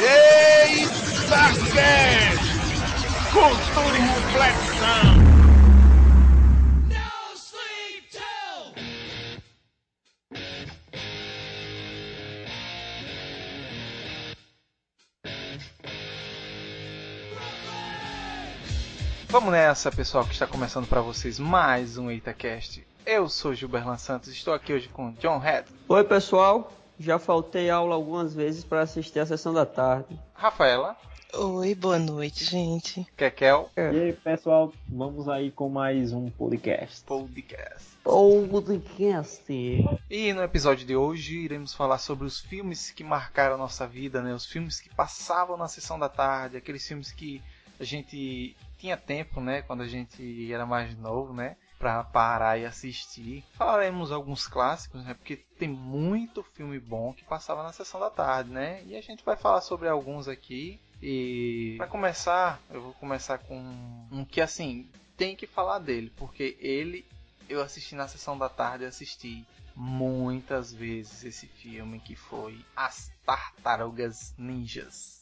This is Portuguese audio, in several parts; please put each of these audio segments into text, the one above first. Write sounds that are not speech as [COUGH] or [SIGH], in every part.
Eita Cast! Cultura e reflexão! Vamos nessa, pessoal, que está começando para vocês mais um EitaCast. Eu sou Gilberlan Santos, estou aqui hoje com John Head, Oi, pessoal. Já faltei aula algumas vezes para assistir a sessão da tarde. Rafaela, Oi, boa noite, gente. Kekel, E aí, pessoal, vamos aí com mais um podcast. Podcast. Podcast. E no episódio de hoje iremos falar sobre os filmes que marcaram a nossa vida, né? Os filmes que passavam na sessão da tarde, aqueles filmes que a gente tinha tempo, né? Quando a gente era mais novo, né? Pra parar e assistir. Falaremos alguns clássicos, né? Porque tem muito filme bom que passava na sessão da tarde, né? E a gente vai falar sobre alguns aqui. E para começar, eu vou começar com um que assim tem que falar dele, porque ele eu assisti na sessão da tarde, assisti muitas vezes esse filme que foi As Tartarugas Ninjas.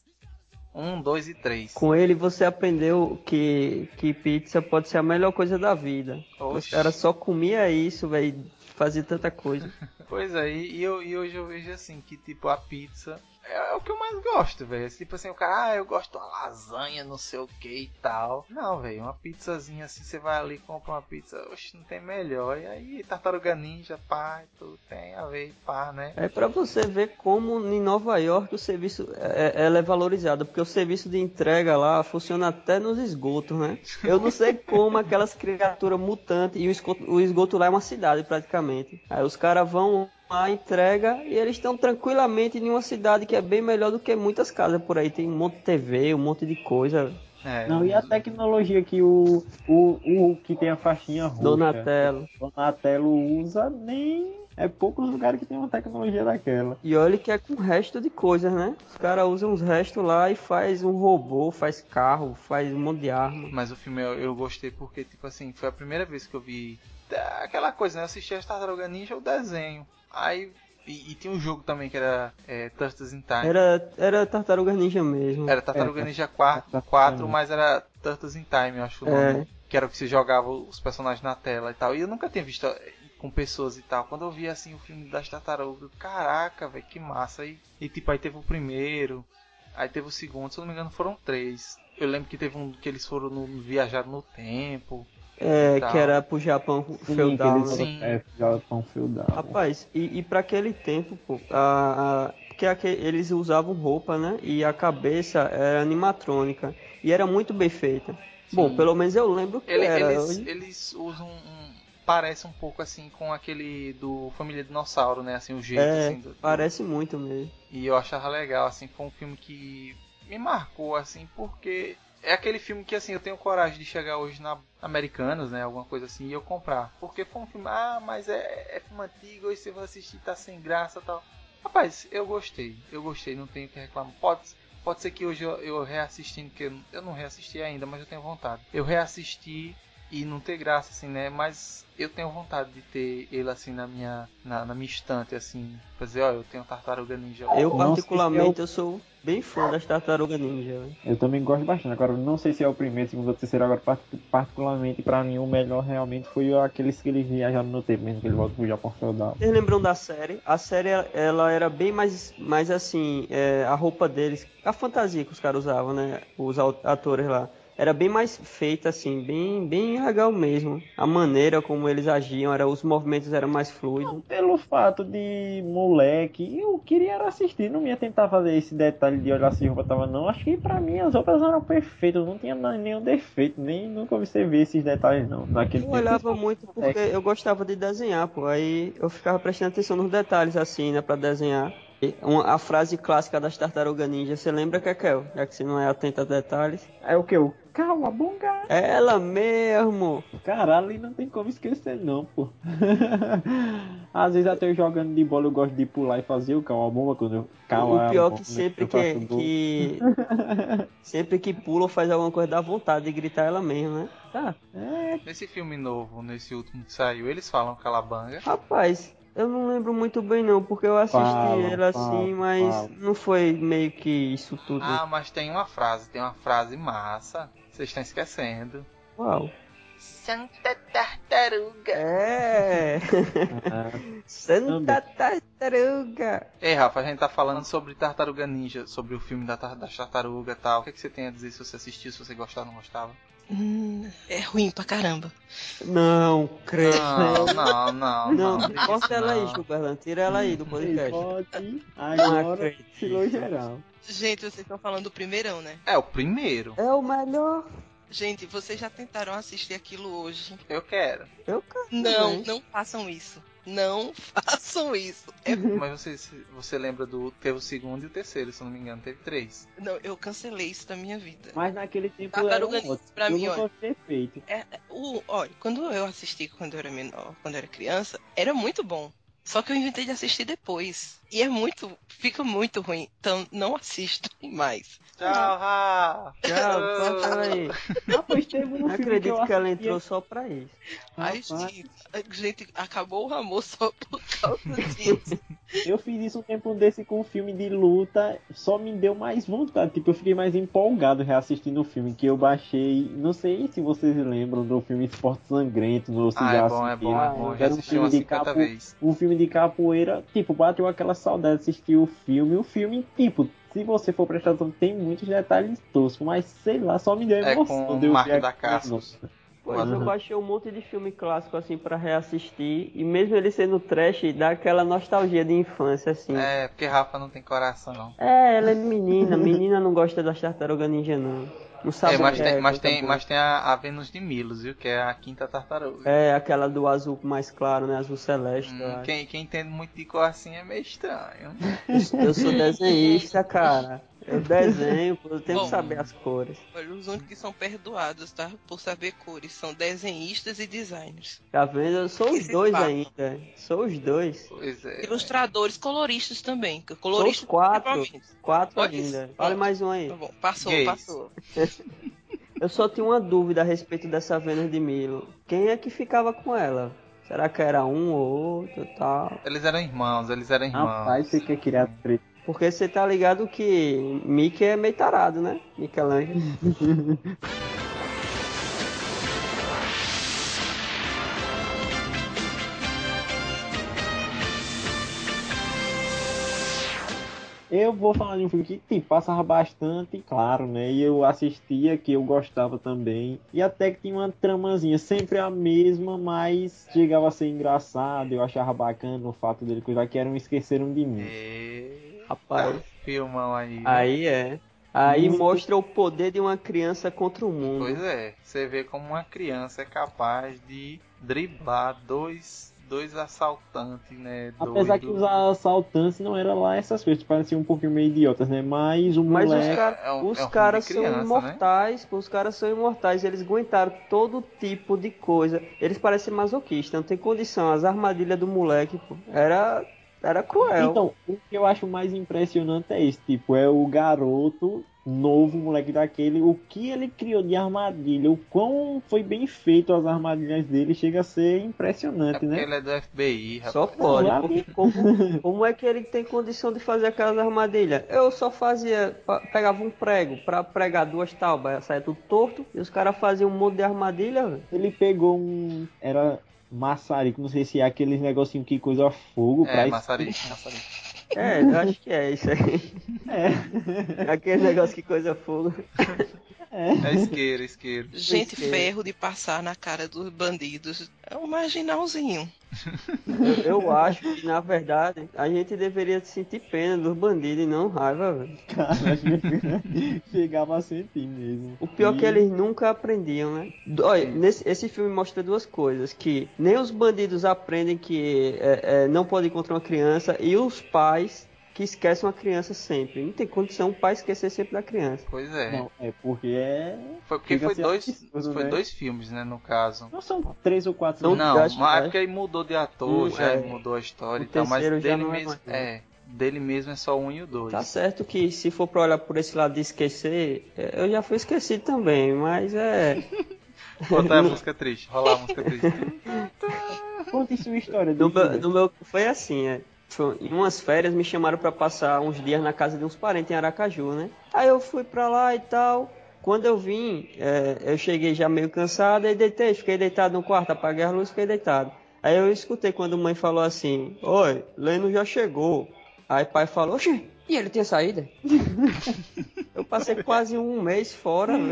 Um, dois e três. Com ele você aprendeu que, que pizza pode ser a melhor coisa da vida. Oxi. Caras só comia isso, velho. Fazia tanta coisa. [LAUGHS] Pois é, e, eu, e hoje eu vejo assim, que tipo, a pizza é, o que eu mais gosto, velho. Tipo assim, o cara, ah, eu gosto de uma lasanha, não sei o que e tal. Não, velho, uma pizzazinha assim, você vai ali compra uma pizza, oxe, não tem melhor. E aí, tartaruga ninja, pá, tudo tem a ver, pá, né? É pra você ver como em Nova York o serviço é, é- ela é valorizado, porque o serviço de entrega lá funciona até nos esgotos, né? Eu não sei como aquelas criaturas mutantes e o esgoto, o esgoto lá é uma cidade praticamente. Aí os caras vão lá, entrega e eles estão tranquilamente em uma cidade que é bem melhor do que muitas casas por aí. Tem um monte de TV, um monte de coisa. É, Não, e a tecnologia que o, o, o que tem a faixinha roxa, Donatello. Donatello usa, nem é poucos lugares que tem uma tecnologia daquela. E olha que é com resto de coisas, né? Os caras usam uns restos lá e faz um robô, faz carro, faz um monte de arma. Mas o filme eu, eu gostei porque, tipo assim, foi a primeira vez que eu vi tá, aquela coisa, né? Eu assisti as Tartaruga Ninja, o desenho. Aí. E, e tinha um jogo também que era é, Turtles in Time. Era, era Tartaruga Ninja mesmo. Era Tartaruga É, Ninja 4, Tartaruga 4 Ninja. mas era Turtles in Time, eu acho o É. nome. Que era o que você jogava os personagens na tela e tal. E eu nunca tinha visto eh, com pessoas e tal. Quando eu vi assim o filme das tartarugas, caraca, velho, que massa. E, e tipo, aí teve o primeiro, aí teve o segundo, se eu não me engano foram três. Eu lembro que teve um que eles foram no, viajar no tempo. É, que era pro Japão Sim, feudal. aqueles né? Sim. é, Japão feudal. Rapaz, e, e para aquele tempo, pô, a, a, porque eles usavam roupa, né? E a cabeça era animatrônica. E era muito bem feita. Bom, Sim. pelo menos eu lembro que Ele- era. eles, eles usam um. Parece um pouco assim com aquele do Família Dinossauro, né? Assim, o jeito É, assim. do- do- parece muito mesmo. E eu achava legal, assim, foi um filme que me marcou, assim, porque é aquele filme que, assim, eu tenho coragem de chegar hoje na Americanas, né, alguma coisa assim, e eu comprar. Porque foi um filme, ah, mas é, é filme antigo, e você vai assistir, tá sem graça tal. Rapaz, eu gostei, eu gostei, não tenho que reclamar. Pode, pode ser que hoje eu, eu reassistindo, que eu, eu não reassisti ainda, mas eu tenho vontade. Eu reassisti e não ter graça, assim, né, mas eu tenho vontade de ter ele, assim, na minha, na, na minha estante, assim, pra dizer, ó, eu tenho Tartaruga Ninja. Eu, particularmente, é eu sou bem fã das Tartarugas Ninja. Eu também gosto bastante. Agora, não sei se é o primeiro, segundo ou terceiro. Agora, part- particularmente, pra mim, o melhor realmente foi aqueles que eles viajaram no tempo, mesmo que eles voltam pro Japão feudal. Vocês lembram da série? A série ela era bem mais, mais assim, é, a roupa deles, a fantasia que os caras usavam, né? Os atores lá. Era bem mais feita assim, bem, bem legal mesmo. A maneira como eles agiam, era, os movimentos eram mais fluidos. Pelo fato de moleque, eu queria era assistir, não ia tentar fazer esse detalhe de olhar se roupa tava não. Acho que pra mim as roupas eram perfeitas, não tinha mais nenhum defeito, nem nunca observei esses detalhes não. Naquele Eu tempo. olhava muito porque eu gostava de desenhar, pô. Aí eu ficava prestando atenção nos detalhes assim, né, pra desenhar. Uma- a frase clássica das Tartarugas Ninja, você lembra, Kekel? Já que você não é atento a detalhes. É o que? O Calabunga! É ela mesmo! Caralho, ali não tem como esquecer não, pô. [LAUGHS] Às vezes até eu jogando de bola eu gosto de pular e fazer o calabumba quando eu o pior é que sempre que, que [LAUGHS] sempre que pula ou faz alguma coisa dá vontade de gritar ela mesmo, né? Tá. É, Nesse filme novo, nesse último que saiu, eles falam calabanga. Rapaz, Eu não lembro muito bem não, porque eu assisti Fala, ele fala, assim, mas fala. não foi meio que isso tudo. Ah, mas tem uma frase, tem uma frase massa. Vocês estão esquecendo. Uau. Santa Tartaruga. É! [LAUGHS] Santa Tartaruga! Ei, Rafa, a gente tá falando sobre Tartaruga Ninja, sobre o filme da, tar- da tartaruga e tal. O que, que você tem a dizer se você assistiu, se você gostava ou não gostava? Hum, é ruim pra caramba. Não, credo. Não, não, não. Não, diga corta ela aí, não. Gilberto. Tira ela aí do podcast. pode. Não Agora, tirou geral. Gente, vocês estão falando do primeirão, né? É o primeiro. É o melhor. Gente, vocês já tentaram assistir aquilo hoje? Eu quero. Eu quero. Não, não façam isso. Não [LAUGHS] façam isso. É, Mas você, você lembra do. Teve o segundo e o terceiro, se eu não me engano, teve três. não, eu cancelei isso da minha vida. Mas naquele tempo Tartaruga era um ótimo. pra eu mim, olha. ter feito. É, é, o, olha, quando eu assisti quando eu era menor, quando eu era criança, era muito bom. Só que eu inventei de assistir depois. E é muito. Fica muito ruim. Então não assistam mais. Tchau, Rafa. Tchau, corta ela aí. Ah, pois teve um Não acredito eu que ela entrou só pra isso. Ai, Rapaz. gente, gente, acabou o amor só por causa disso. [LAUGHS] Eu fiz isso um tempo desse com um filme de luta, só me deu mais vontade. Tipo, eu fiquei mais empolgado reassistindo o filme que eu baixei. Não sei se vocês lembram do filme Esporte Sangrento, ou se Ah, já é bom, é assistiram. bom, é bom. Já Era um filme de 50 capo, um filme de capoeira, tipo, bateu aquela saudade de assistir o filme. O filme, tipo, se você for prestar atenção, tem muitos detalhes toscos, mas sei lá, só me deu É emoção. com de eu Marco ver da. Cascos. Pois eu Uhum. baixei um monte de filme clássico assim pra reassistir. E mesmo ele sendo trash, dá aquela nostalgia de infância, assim. É, É, porque Rafa não tem coração. ela é menina. Menina não gosta das tartaruga ninja, não. Sabe É, o mas que tem, é mas tem, mas tem a, a Vênus de Milos, viu? Que é a quinta tartaruga. É, aquela do azul mais claro, né? Azul celeste. Hum, quem, quem entende muito de cor assim é meio estranho. [LAUGHS] Eu sou desenhista, cara. Eu desenho, eu tenho que Bom. saber as cores. Olha, os únicos que são perdoados, tá? Por saber cores, são desenhistas e designers. Tá vendo? Eu sou os Esse dois ainda. Sou os dois. Pois é. Ilustradores, coloristas também. que Sou os Coloristas quatro. Quatro Olha ainda. isso. Olha mais um aí. Tá bom, passou, Gays. passou. [LAUGHS] Eu só tinha uma dúvida a respeito dessa Vênus de Milo. Quem é que ficava com ela? Será que era um ou outro e tal? Eles eram irmãos, eles eram irmãos. Rapaz, você quer criar treta. Porque você tá ligado que Mickey é meio tarado, né? Michelangelo. [LAUGHS] Eu vou falar de um filme que tipo, passava bastante, claro, né? E eu assistia, que eu gostava também. E até que tinha uma tramazinha, sempre a mesma, mas chegava a ser engraçado. Eu achava bacana o fato dele cuidar que era um Esqueceram de Mim. E... Rapaz. Filmão aí. né? Aí é. Aí Muito- mostra o poder de uma criança contra o mundo. Pois é, você vê como uma criança é capaz de driblar dois, dois assaltantes, né? Apesar que doido. os assaltantes não eram lá essas coisas, pareciam um pouquinho meio idiotas, né? Mas o Mas os, moleque. cara- é um- os é um caras de são criança, né? imortais, pô, os caras são imortais, eles aguentaram todo tipo de coisa. Eles parecem masoquistas, não tem condição. As armadilhas do moleque, pô, era, era cruel. Então, o que eu acho mais impressionante é isso, tipo, é o garoto novo, moleque daquele, o que ele criou de armadilha, o quão foi bem feito as armadilhas dele, chega a ser É impressionante, porque né? ele é do FBI, rapaz. Só pode. porque como, [LAUGHS] como é que ele tem condição de fazer aquelas armadilhas? Eu só fazia, pegava um prego pra pregar duas tábuas, saia tudo torto, e os caras faziam um monte de armadilha. Ele pegou um. Era maçarico, não sei se é aqueles negocinho que coisa fogo É, pra maçarico, maçarico. É, eu acho que é isso aí. É. [LAUGHS] Aquele negócio que coisa fogo. É isqueiro, isqueiro. Gente Porque- ferro de passar na cara dos bandidos. É um marginalzinho. Eu, eu acho que, na verdade, a gente deveria sentir pena dos bandidos e não raiva, velho. Cara, a gente chegava a sentir mesmo. O pior é E- que eles nunca aprendiam, né? Olha, nesse, esse filme mostra duas coisas, que nem os bandidos aprendem que é, é, não podem encontrar uma criança e os pais que esquecem uma criança sempre. Não tem condição o pai esquecer sempre da criança. Pois é. Não, é porque é. Foi porque a foi dois, absurdo, foi né? dois filmes, né, no caso. Não são três ou quatro. Não, que mas é vai. porque ele mudou de ator, Hum, já é. mudou a história O e tal, mas dele não é mesmo, mais. é, dele mesmo é só um e o dois. Tá certo que se for pra olhar por esse lado de esquecer, é, eu já fui esquecido também, mas é. [LAUGHS] Botar a música triste, rolar a música triste. Conte sua história. No deixa eu meu, no meu- foi assim, é. Em umas férias me chamaram pra passar uns dias na casa de uns parentes em Aracaju, né? Aí eu fui pra lá e tal. Quando eu vim, é, eu cheguei já meio cansado, aí deitei, fiquei deitado no quarto, apaguei a luz, fiquei deitado. Aí eu escutei quando mãe falou assim, Oi, Leno já chegou. Aí pai falou, oxe, e ele tinha saída? [LAUGHS] eu passei quase um mês fora. [LAUGHS]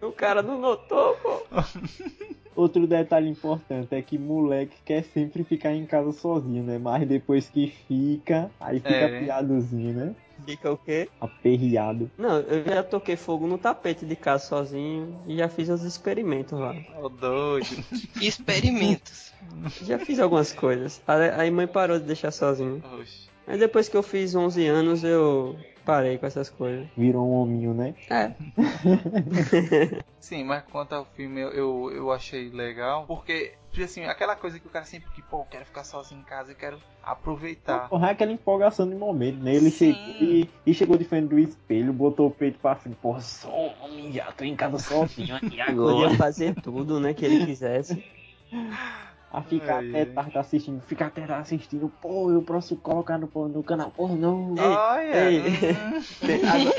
O cara não notou, pô. [LAUGHS] Outro detalhe importante é que moleque quer sempre ficar em casa sozinho, né? Mas depois que fica, aí fica É, né? piadozinho, né? Fica o quê? Aperreado. Não, eu já toquei fogo no tapete de casa sozinho e já fiz os experimentos lá. Ô doido. [LAUGHS] Experimentos. Já fiz algumas coisas. Aí mãe parou de deixar sozinho. Oxe. Aí depois que eu fiz 11 anos eu parei com essas coisas. Virou um hominho, né? É. [LAUGHS] Sim, mas quanto ao filme eu, eu, eu achei legal, porque, assim, aquela coisa que o cara sempre que, pô, eu quero ficar sozinho em casa, eu quero aproveitar. Porra, é aquela empolgação de momento, né? Ele chegou e, e chegou de frente do espelho, botou o peito pra frente. Porra, sou homem já, tô em casa sozinho aqui [LAUGHS] Podia agora. fazer tudo, né, que ele quisesse. [LAUGHS] A ficar Ai, até tarde assistindo, ficar até tarde assistindo. Pô, eu posso colocar no, no canal. Porra, não. Ei, Olha! ei. [LAUGHS] Agora,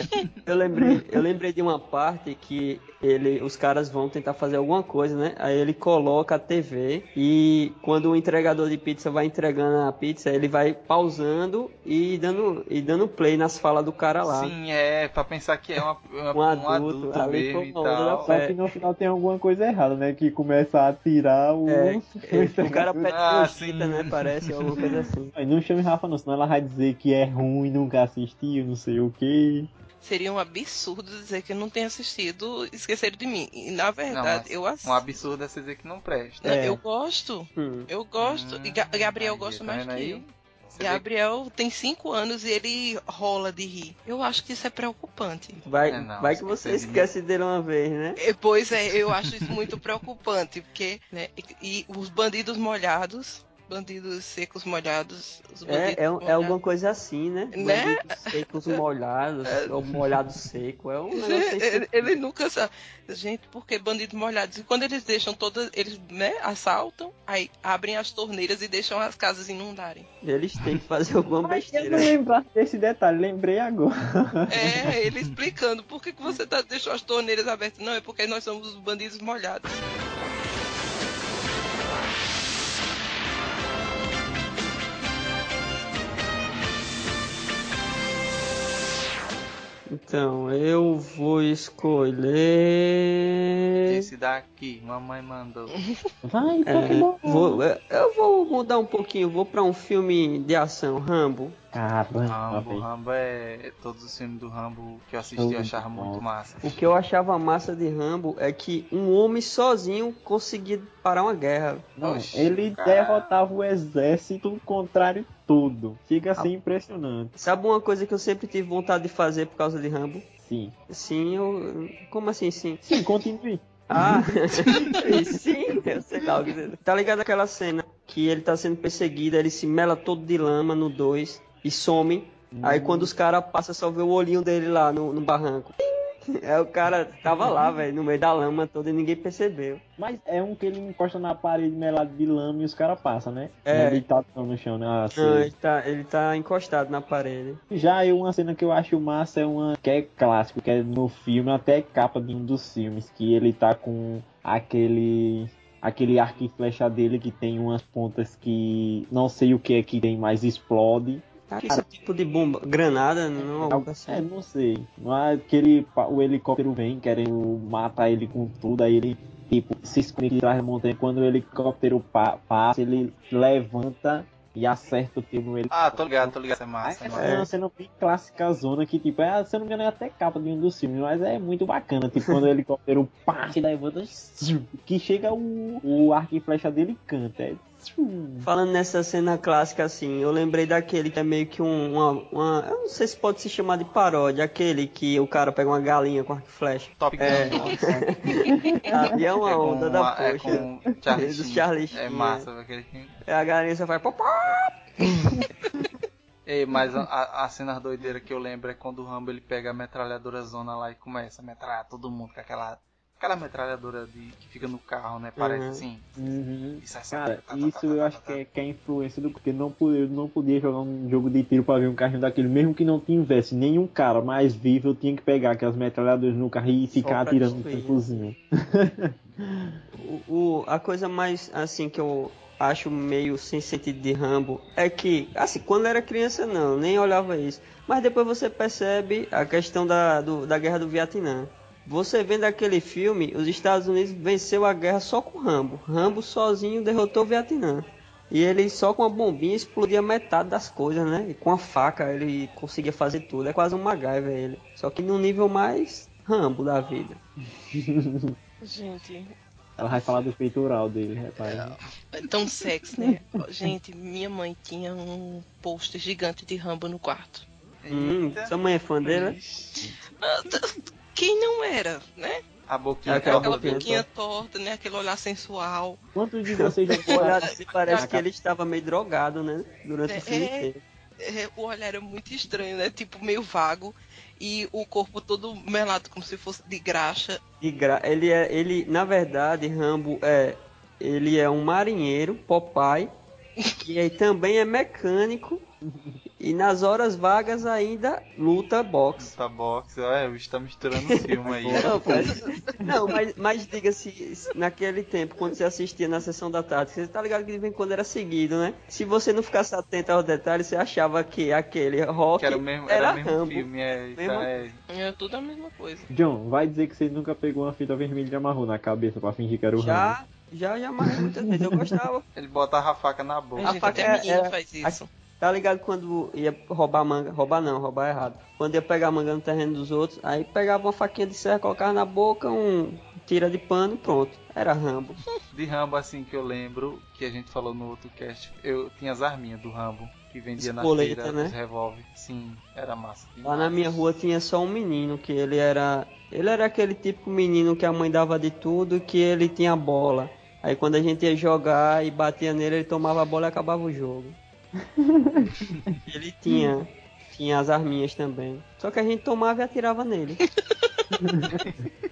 eu lembrei, eu lembrei de uma parte que ele, os caras vão tentar fazer alguma coisa, né? Aí ele coloca a TV e quando o entregador de pizza vai entregando a pizza, ele vai pausando e dando, e dando play nas falas do cara lá. Sim, é, pra pensar que é uma, uma- Um um adulto, adulto, ali mesmo e tal. Só É. que no final tem alguma coisa errada, né? Que começa a tirar o. É, [LAUGHS] [LAUGHS] o cara pede Ah, sim. né? Parece alguma coisa assim. Não chame Rafa não, senão ela vai dizer que é ruim, nunca assistiu, não sei o que. Seria um absurdo dizer que não tenho assistido Esqueceram de Mim. E na Não, verdade, mas eu assisto. Um absurdo é você dizer que não presta. Não, É. Eu gosto. Hum. Eu gosto. e Ga- Gabriel Aí, gosta tá mais que aí? eu. Vê Gabriel tem 5 anos e ele rola de rir. Eu acho que isso é preocupante. Vai, É, não, vai que você esquece dele uma vez, né? E, Pois é, eu acho isso muito preocupante, porque, né, e, e os bandidos molhados, bandidos secos molhados, os bandidos É, é, é molhados. alguma coisa assim, né? Né? Bandidos secos [LAUGHS] molhados, ou molhado seco. É um negócio [LAUGHS] assim. Ele, ele nunca sabe. Gente, porque bandidos molhados. E quando eles deixam todas. Eles, né, assaltam, aí abrem as torneiras e deixam as casas inundarem. Eles têm que fazer alguma Mas eu besteira. não lembrava desse detalhe, lembrei agora. [LAUGHS] É, ele explicando por que, que você tá, deixou as torneiras abertas. Não, é porque nós somos os bandidos molhados. Então, eu vou escolher. Esse daqui, mamãe mandou. [LAUGHS] Vai, tá É, vou- é, eu vou mudar um pouquinho, vou pra um filme de ação, Rambo. Caramba, Rambo. Rambo é. Todos os filmes do Rambo que eu assisti eu achava muito massa. O que eu achava massa de Rambo é que um homem sozinho conseguia parar uma guerra. Não, Oxi, ele cara. derrotava o exército, o contrário tudo. Chega a ser impressionante. Sabe uma coisa que eu sempre tive vontade de fazer por causa de Rambo? Sim. Sim, eu. Como assim, sim? Sim, continue. Ah, [LAUGHS] sim, eu sei lá. o que- Tá ligado aquela cena que ele tá sendo perseguido, ele se mela todo de lama no 2 e some. Aí quando os caras passam, só vê o olhinho dele lá no, no barranco. [LAUGHS] Aí o cara tava lá, velho, no meio da lama toda e ninguém percebeu. Mas é um que ele encosta na parede melado de lama e os caras passam, né? É. Ele tá no chão, né? Ah. Não, ele tá, ele tá encostado na parede. Já eu, uma cena que eu acho massa é uma que é clássico, que é no filme, até capa de um dos filmes, que ele tá com aquele aquele arco e flecha dele que tem umas pontas que não sei o que é que tem, mas explode. Que isso é tipo de bomba, granada, não algo assim. É, não sei. Mas aquele pa- o helicóptero vem querendo matar ele com tudo, aí ele tipo se esconde atrás da montanha. Quando o helicóptero pa- passa, ele levanta e acerta o tiro no helicóptero. Ah, tô ligado, tô ligado. Isso é massa, é é uma cena bem clássica zona que, tipo, é, se eu não me engano, é até capa de um dos filmes, mas é muito bacana. Tipo, quando o helicóptero passa e levanta, [LAUGHS] que chega o, o arco e flecha dele e canta. É, Falando nessa cena clássica assim, eu lembrei daquele que é meio que um, uma, uma- Eu não sei se pode se chamar de paródia, aquele que o cara pega uma galinha com arco e flecha. Top Gun. É. Ali é uma É onda da uma- é poxa. com Charlie Do Sheen. Charlie É Sheen, massa, velho, aquele. É a galinha só faz popó. [LAUGHS] Ei, mas a, a cena doideira que eu lembro é quando o Rambo ele pega a metralhadora zona lá e começa a metralhar todo mundo com aquela, Aquela metralhadora de, que fica no carro, né? Parece Uhum. assim. Uhum. E sai Cara, tá, tá, tá, isso tá, eu tá, acho tá, que tá. é, que é influência do porque não podia, não podia jogar um jogo de tiro pra ver um carrinho daquele, mesmo que não tivesse nenhum cara mais vivo, eu tinha que pegar aquelas metralhadoras no carro e ficar atirando no destruir. tempozinho. O, o- a coisa mais assim que eu acho meio sem sentido de Rambo é que, assim, quando eu era criança não, nem olhava isso. Mas depois você percebe a questão da, do- da guerra do Vietnã. Você vendo aquele filme, os Estados Unidos venceu a guerra só com Rambo. Rambo sozinho derrotou o Vietnã. E ele só com a bombinha explodia metade das coisas, né? E com a faca ele conseguia fazer tudo. É quase um MacGyver ele. Só que num nível mais Rambo da vida. [LAUGHS] Gente, Ela vai falar do peitoral dele, repara. é tão sexy, né? [LAUGHS] Gente, minha mãe tinha um pôster gigante de Rambo no quarto. Hum, sua mãe é fã dele? Ixi. Quem não era, né? A boquinha. Aquela Aquela boquinha boquinha torta, né? Aquele olhar sensual. Quantos de vocês já Olhar foram? [LAUGHS] assim, parece que ele estava meio drogado, né? Durante o filme É. inteiro. É, o olhar era muito estranho, né? Tipo, meio vago. E o corpo todo melado, como se fosse de graxa. De gra... Ele é, ele, na verdade, Rambo é, ele é um marinheiro, Popeye, [LAUGHS] e aí também é mecânico e nas horas vagas ainda luta boxe. Tá box, é, o bicho tá misturando o filme aí. Não, parece- não, mas, mas diga-se, naquele tempo, quando você assistia na sessão da tarde, você tá ligado que de vez em quando era seguido, né? Se você não ficasse atento aos detalhes, você achava que aquele rock Que era o mesmo, era era o mesmo Rambo. filme, é, Mesmo- tá, é. É tudo a mesma coisa. John, vai dizer que você nunca pegou uma fita vermelha e amarrou na cabeça pra fingir que era o Rambo. Já, já, já amarrei muitas vezes. Eu gostava. Ele botava a faca na boca. A gente, faca é- é menina é- faz isso. Tá ligado quando ia roubar manga? Roubar não, roubar errado. Quando ia pegar manga no terreno dos outros, aí pegava uma faquinha de serra, colocava na boca, um tira de pano e pronto. Era Rambo. [LAUGHS] De Rambo, assim, que eu lembro, que a gente falou no outro cast, eu tinha as arminhas do Rambo, que vendia na Espoleta, feira, né? os revólver. Sim, era massa. Lá na minha rua tinha só um menino, que ele era. Ele era aquele típico menino que a mãe dava de tudo e que ele tinha bola. Aí quando a gente ia jogar e batia nele, ele tomava a bola e acabava o jogo. [LAUGHS] ele tinha. Tinha as arminhas também. Só que a gente tomava e atirava nele. [LAUGHS]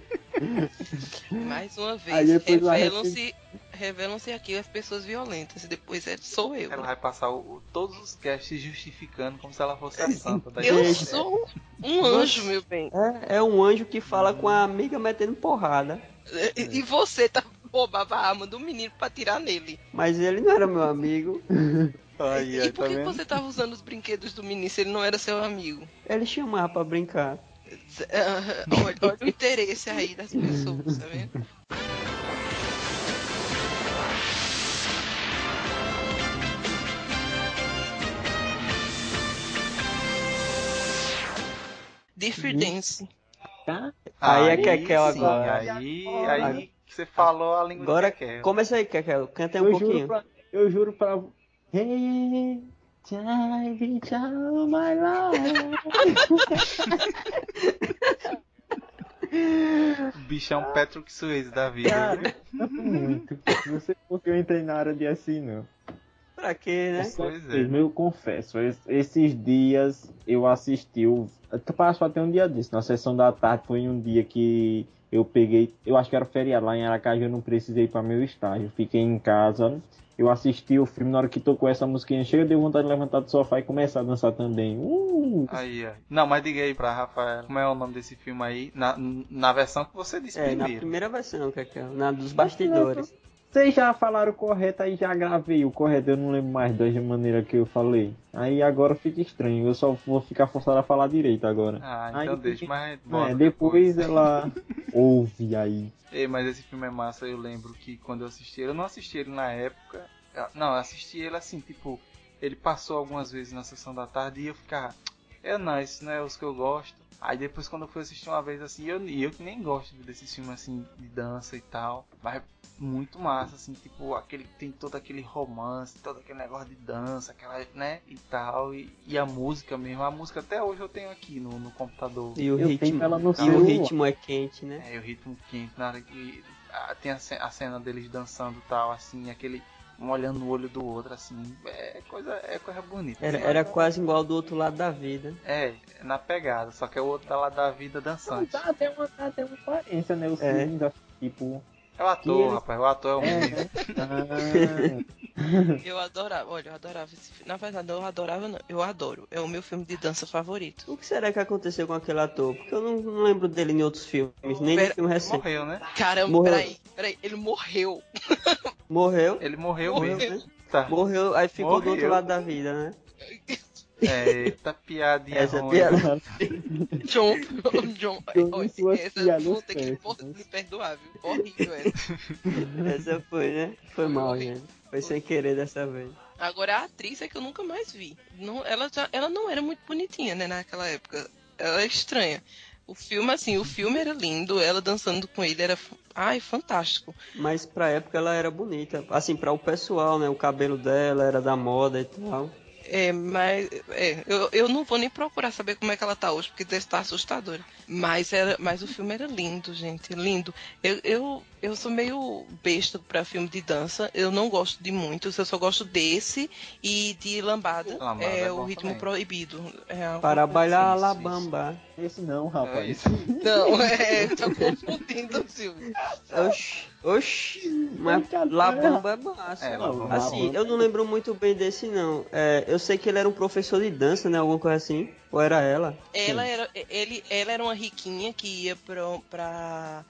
Mais uma vez, revelam-se revelam-se aqui as pessoas violentas. E depois é, sou eu. Ela vai passar o- todos os casts justificando como se ela fosse a [LAUGHS] santa da Eu igreja. sou um anjo, meu bem. É, é um anjo que fala com a amiga metendo porrada. E, e você tá roubava a arma do menino pra tirar nele. Mas ele não era meu amigo. Aí, e aí, por tá que vendo? você tava usando os brinquedos do menino se ele não era seu amigo? Ele chamava pra brincar. Ah, olha, olha o interesse aí das pessoas, tá vendo? Diffidence. Tá? Aí é Kekel sim, agora. Aí, aí que você falou a língua Agora, de Kekel. começa aí, Kekel. Canta aí um eu, juro pouquinho. pra, eu juro pra. Hey, child, child, my love. [LAUGHS] O bicho é um Patrick Swayze da vida. Cara, muito. Não sei porque eu entrei na área de assim, não. Pra quê, né? Pois é. Eu confesso, es- esses dias eu assisti o. Passou até um dia disso. Na sessão da tarde foi um dia que eu peguei. Eu acho que era feriado lá em Aracaju, eu não precisei ir para meu estágio. Fiquei em casa. Eu assisti o filme, na hora que tocou essa musiquinha, chega, deu vontade de levantar do sofá e começar a dançar também. Uh! Aí, aí. Não, mas diga aí pra Rafael, como é o nome desse filme aí? Na, na versão que você disse É, na primeiro. primeira versão, Kekel. Na dos bastidores. Vocês já falaram o correto, aí já gravei o correto, eu não lembro mais da maneira que eu falei. Aí agora fica estranho, eu só vou ficar forçado a falar direito agora. Ah, Aí então depois- deixa, mas É, depois ela [LAUGHS] ouve aí. Ei, mas esse filme é massa, eu lembro que quando eu assisti ele, eu não assisti ele na época. Não, eu assisti ele assim, tipo, ele passou algumas vezes na sessão da tarde e eu ficava, é não, esse não é os que eu gosto. Aí depois quando eu fui assistir uma vez assim, eu, eu que nem gosto desses filmes assim de dança e tal, mas muito massa, assim, tipo, aquele tem todo aquele romance, todo aquele negócio de dança, aquela, né, e tal, e, e a música mesmo, a música até hoje eu tenho aqui no, no computador. E o Eu ritmo. tenho ela no E o ritmo é quente, né? É, o ritmo quente, na hora que ah, tem a, a cena deles dançando e tal, assim, aquele um olhando no olho do outro, assim, é coisa, é coisa bonita. Era, era quase igual do outro lado da vida. É, na pegada, só que é o outro tá lá da vida Não, dançante. dá até uma, dá até uma aparência, né? O É. filme da Tipo. É o ator, ele- rapaz. O ator é o É, mesmo. ah, [LAUGHS] Eu adorava, olha, eu adorava esse filme. Na verdade, eu adorava, não. Eu adoro. É o meu filme de dança favorito. O que será que aconteceu com aquele ator? Porque eu não, não lembro dele em outros filmes, nem Pera- no filme recente. Morreu, né? Caramba, Morreu. peraí, peraí, ele morreu. [LAUGHS] Morreu? Ele morreu, Morreu. mesmo. Tá. Morreu, aí ficou do Morreu. outro lado da vida, né? Eita piadinha Essa é ruim. piada. [LAUGHS] John, John, John, [LAUGHS] essa ter que me perdoar, viu? Horrível essa. [LAUGHS] Essa foi, né? Foi mal, gente. Foi sem querer dessa vez. Agora a atriz é que eu nunca mais vi. Não, ela, já, ela não era muito bonitinha, né, naquela época. Ela é estranha. O filme, assim, o filme era lindo, ela dançando com ele era. Ai, fantástico. Mas pra época ela era bonita. Assim, pra o pessoal, né? O cabelo dela era da moda e tal. É, mas é, eu, eu não vou nem procurar saber como é que ela tá hoje, porque deve estar assustadora. Mas, era, mas o filme era lindo, gente, lindo. Eu, eu, eu sou meio besta pra filme de dança, eu não gosto de muitos, eu só gosto desse e de Lambada, Lambada é, é o ritmo também. proibido. É Para bailar a isso. bamba. esse não, É rapaz. assim. Não, [LAUGHS] é, tá confundindo filmes. Oxi, oxi. Mas Brincadeira. La Bamba é massa. É, La Bamba. Assim, eu não lembro muito bem desse, não. É, eu sei que ele era um professor de dança, né? Alguma coisa assim. Ou era ela? Ela era, ele, ela era uma riquinha que ia pra, pra,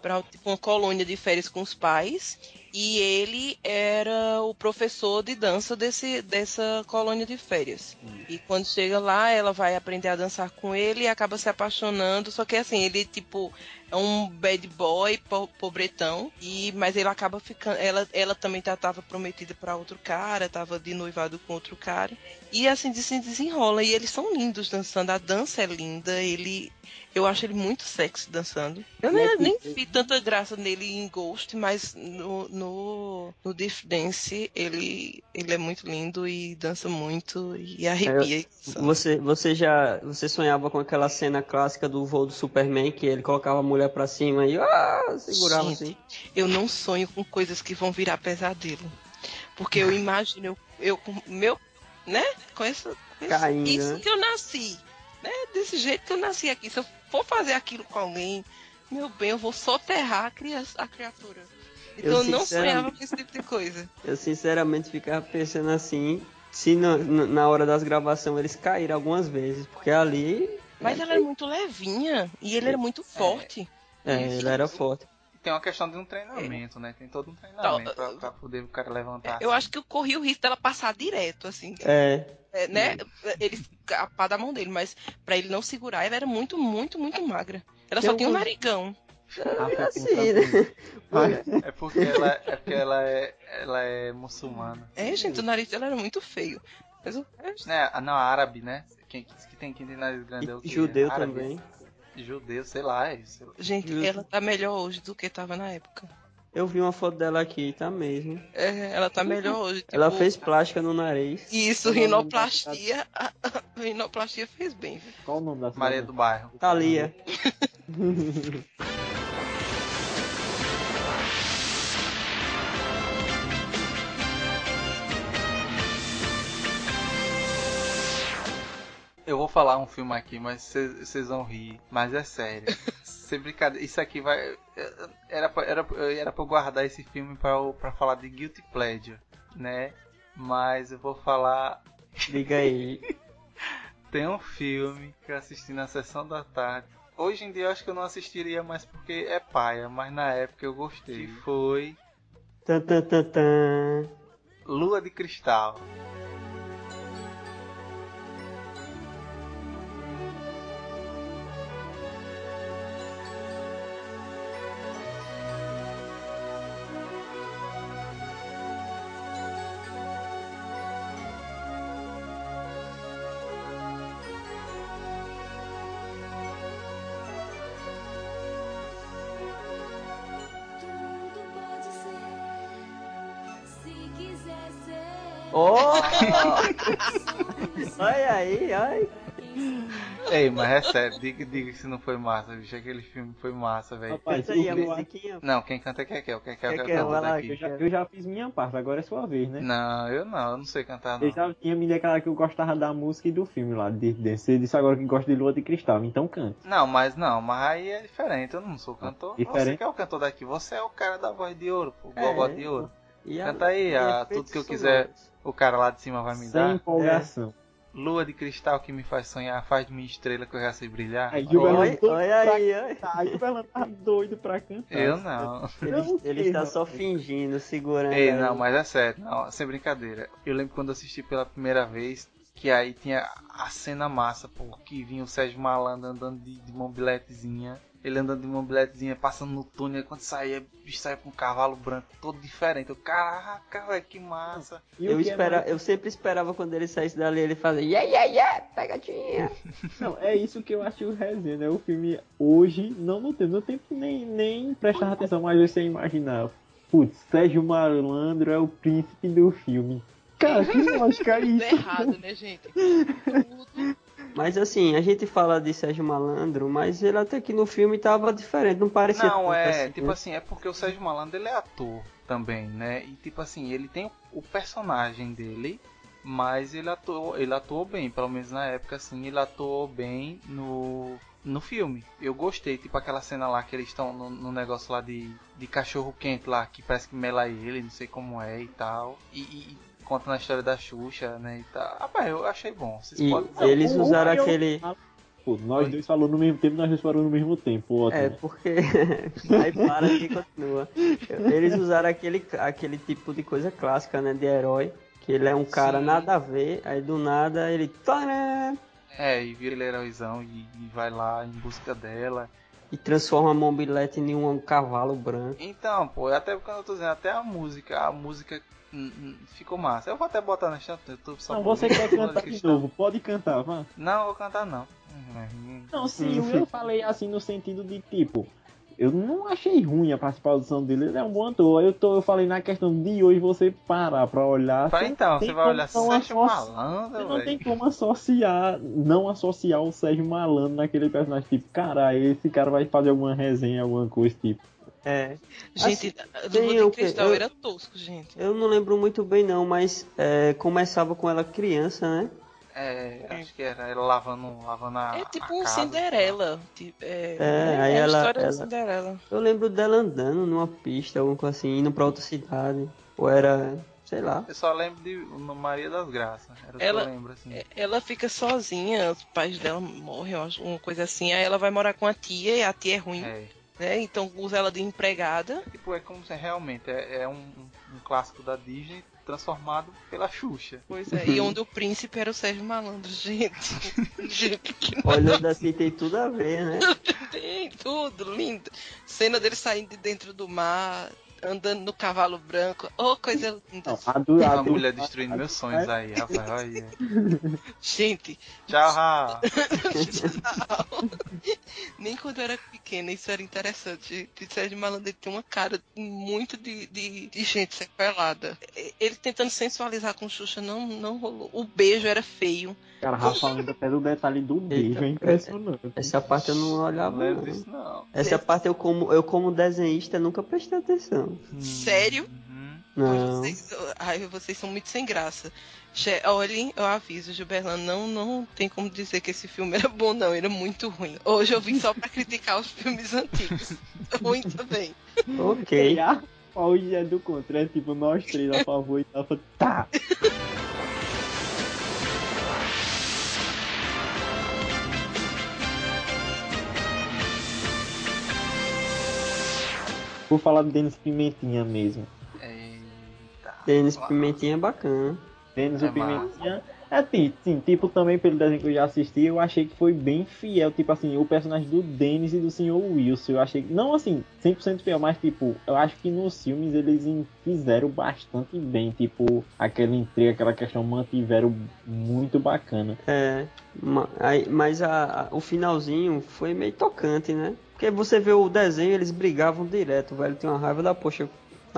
pra tipo, uma colônia de férias com os pais. E ele era o professor de dança desse, dessa colônia de férias. E quando chega lá, ela vai aprender a dançar com ele e acaba se apaixonando. Só que assim, ele tipo é um bad boy, po- pobretão. E, mas ele acaba ficando. Ela, ela também tá, tava prometida pra outro cara, tava de noivado com outro cara. E assim se desenrola. E eles são lindos dançando. A dança é linda. Ele. Eu acho ele muito sexy dançando. Eu nem, nem vi tanta graça nele em Ghost, mas no, no, no Death Dance ele, ele é muito lindo e dança muito e arrepia. Você, você já você sonhava com aquela cena clássica do voo do Superman que ele colocava a mulher pra cima e ah, segurava Gente, assim. Eu não sonho com coisas que vão virar pesadelo. Porque eu imagino eu, eu com meu, né? Com essa, Caindo, isso né? que eu nasci, né? Desse jeito que eu nasci aqui. Se eu for fazer aquilo com alguém, meu bem, eu vou soterrar a, criança, a criatura. Então Eu, eu, não sonhava com esse tipo de coisa. Eu sinceramente ficava pensando assim, se na- na hora das gravações eles caíram algumas vezes, porque ali Mas ela era muito levinha e ele era muito forte. é, Isso. ele era forte. Tem uma questão de um treinamento, né? Tem todo um treinamento pra, pra poder o cara levantar. Eu acho que eu corri o risco dela passar direto, assim. É, É, né? Ele capar da mão dele, mas pra ele não segurar, ela era muito, muito, muito magra. Ela Tem só tinha um narigão. Ah, foi assim, né? É porque ela é, porque ela é, ela é muçulmana. É, gente, o nariz dela era muito feio. Mas o resto- Né? Ah, Não, árabe, né? Quem, que tem quem tem nariz grande é o quê? judeu Árabe. também. Judeu, sei lá. é isso. Gente, Justo. ela tá melhor hoje do que tava na época. Eu vi uma foto dela aqui, tá mesmo. É, ela tá melhor hoje. Tipo, Ela fez plástica no nariz. Isso, rinoplastia. A, [LAUGHS] a rinoplastia fez bem. viu? Qual o nome da Maria do Bairro. Thalia. [LAUGHS] Eu vou falar um filme aqui, mas vocês vão rir. Mas é sério. [LAUGHS] Sem brincadeira. Isso aqui vai. Era pra, era, era pra eu guardar esse filme pra, eu- pra falar de Guilty Pleasure, né? Mas eu vou falar. Diga aí. [LAUGHS] Tem um filme que eu assisti na sessão da tarde. Hoje em dia eu acho que eu não assistiria mais porque é paia, mas na época eu gostei. Que foi tan, tan, tan. Lua de Cristal. Ei, mas é sério, diga, diga se não foi massa, bicho. Aquele filme foi massa, velho. Rapaz, aí o a que eu- musiquinha. Não, quem canta é Kekel. Kekel é o Kekel, cantor vai lá, daqui. eu, já, eu já fiz minha parte, agora é sua vez, né? Não, eu não, eu não sei cantar não. Eu já tinha me declarado que eu gostava da música e do filme lá, de Dance. Você disse agora que gosta de Lua de Cristal, então cante. Não, mas não, mas aí é diferente, eu não sou cantor. Você Diferente? que é o cantor daqui, você é o cara da voz de ouro, o É, gogó de ouro. E a- Canta aí, a- tudo que eu quiser. O cara lá de cima vai me Sem dar. empolgação. Lua de cristal que me faz sonhar, faz de minha estrela que eu já sei brilhar. Aí, Olha, Gilberto- Olha, olha aí, olha. Tá, aí o Belan tá doido pra cantar. eu não. Ele, Não, ele está só fingindo, segurando. Ei, não, mas é sério, não, sem brincadeira. Eu lembro quando assisti pela primeira vez, que aí tinha a cena massa, pô, que vinha o Sérgio Malandro andando de, de mobiletezinha. Ele andando de mobiletezinha, passando no túnel, quando saía, o bicho saía com um cavalo branco, todo diferente. Eu, caraca, velho, que massa. E Eu, que é espera, mais- eu sempre esperava quando ele saísse dali, ele fazia yeah, yeah, yeah, pegadinha. [LAUGHS] Não, é isso que eu achei o resenha, né? O filme hoje, não no tempo, no tempo nem, nem prestava atenção, mas você imaginar, putz, Sérgio Malandro é o príncipe do filme. Cara, que lógica é [LAUGHS] Tudo isso? errado, né, gente? Tudo. Mas assim, a gente fala de Sérgio Malandro, mas ele até que no filme tava diferente, não parecia Não, é, assim, tipo né? assim, é porque o Sérgio Malandro ele é ator também, né? E tipo assim, ele tem o personagem dele, mas ele atuou, ele atuou bem, pelo menos na época assim, ele atuou bem no no filme. Eu gostei, tipo aquela cena lá que eles estão no, no negócio lá de, de cachorro quente lá, que parece que mela ele, não sei como é e tal. E, e contando a história da Xuxa, né, e tal. Rapaz, eu achei bom. Vocês E podem eles o- usaram eu- aquele. Pô, nós Oi? dois falamos no mesmo tempo, nós dois falamos no mesmo tempo, ótimo. É, porque. [LAUGHS] Aí para e continua. Eles usaram aquele, aquele tipo de coisa clássica, né? De herói. Que ele é um cara Sim. nada a ver, aí do nada ele. É, e vira ele heróizão e, e vai lá em busca dela. E transforma a mobilete em um cavalo branco. Então, pô, até quando eu tô dizendo, até a música, a música ficou massa. Eu vou até botar na chata do YouTube só Não, pra você quer cantar de novo, pode cantar, vá. Não, eu vou cantar não. Hum, Não, sim, eu [LAUGHS] falei assim no sentido de tipo, eu não achei ruim a participação dele, ele é um bom ator. Eu, tô, eu falei na questão de hoje você parar pra olhar. Você então, você vai olhar não Sérgio Malandro, Você não tem como associar, não associar o Sérgio Malandro naquele personagem, tipo, cara, esse cara vai fazer alguma resenha, alguma coisa, tipo. É. Gente, tem Lua? Cristal Eu- era tosco, gente. Eu não lembro muito bem não, mas é, começava com ela criança, né? É, acho que era ela lavando, lavando a É tipo a um casa. Cinderela. Tipo, é, É, é aí a ela- história ela- da Cinderela. Eu lembro dela andando numa pista, alguma coisa assim, indo pra outra cidade. Ou era, sei lá. Eu só lembro de Maria das Graças. Ela- que eu lembro, assim. É, Ela fica sozinha, os pais dela morrem, uma coisa assim. Aí ela vai morar com a tia e a tia é ruim, É. né? Então usa ela de empregada. Tipo, é como se realmente é, é um, um clássico da Disney transformado pela Xuxa. Pois é, e [LAUGHS] onde o príncipe era o Sérgio Malandro, gente. [LAUGHS] gente, que Olhando assim tem tudo a ver, né? [LAUGHS] tem tudo, lindo. Cena dele saindo de dentro do mar, andando no cavalo branco. Oh, coisa linda. Não, a do, a A do- mulher destruindo meus sonhos aí, rapaz. Olha. Gente, Tchau, Ra. Nem quando eu era pequena isso era interessante. De Sérgio Malandro ele tem uma cara muito de, de, de gente sequelada. Ele tentando sensualizar com Xuxa não, não rolou. O beijo era feio. Cara, Rafa falando até do detalhe do beijo, é impressionante. Essa parte eu não olhava não. disso, não. Essa parte eu como, eu como desenhista nunca prestei atenção. Sério? Não. Vocês, ai, vocês são muito sem graça. Che- Olhem, eu aviso, Gilberlan, não, não tem como dizer que esse filme era bom, não. Era muito ruim. Hoje eu vim só pra criticar os filmes antigos. [LAUGHS] ruim também. Ok. A hoje é do contra, é tipo nós três a favor e tava. Tá! Vou falar do Denis Pimentinha mesmo. Eita. Denis Pimentinha é bacana. Denis É o Pimentinha. É sim, sim, tipo, também pelo desenho que eu já assisti, eu achei que foi bem fiel, tipo assim, o personagem do Dennis e do Sr. Wilson, eu achei que, não assim, 100% fiel, mas tipo, eu acho que nos filmes eles fizeram bastante bem, tipo, aquela intriga, aquela questão mantiveram muito bacana. É. Mas a- a- o finalzinho foi meio tocante, né? Porque você vê o desenho, eles brigavam direto, velho. Tem uma raiva da poxa.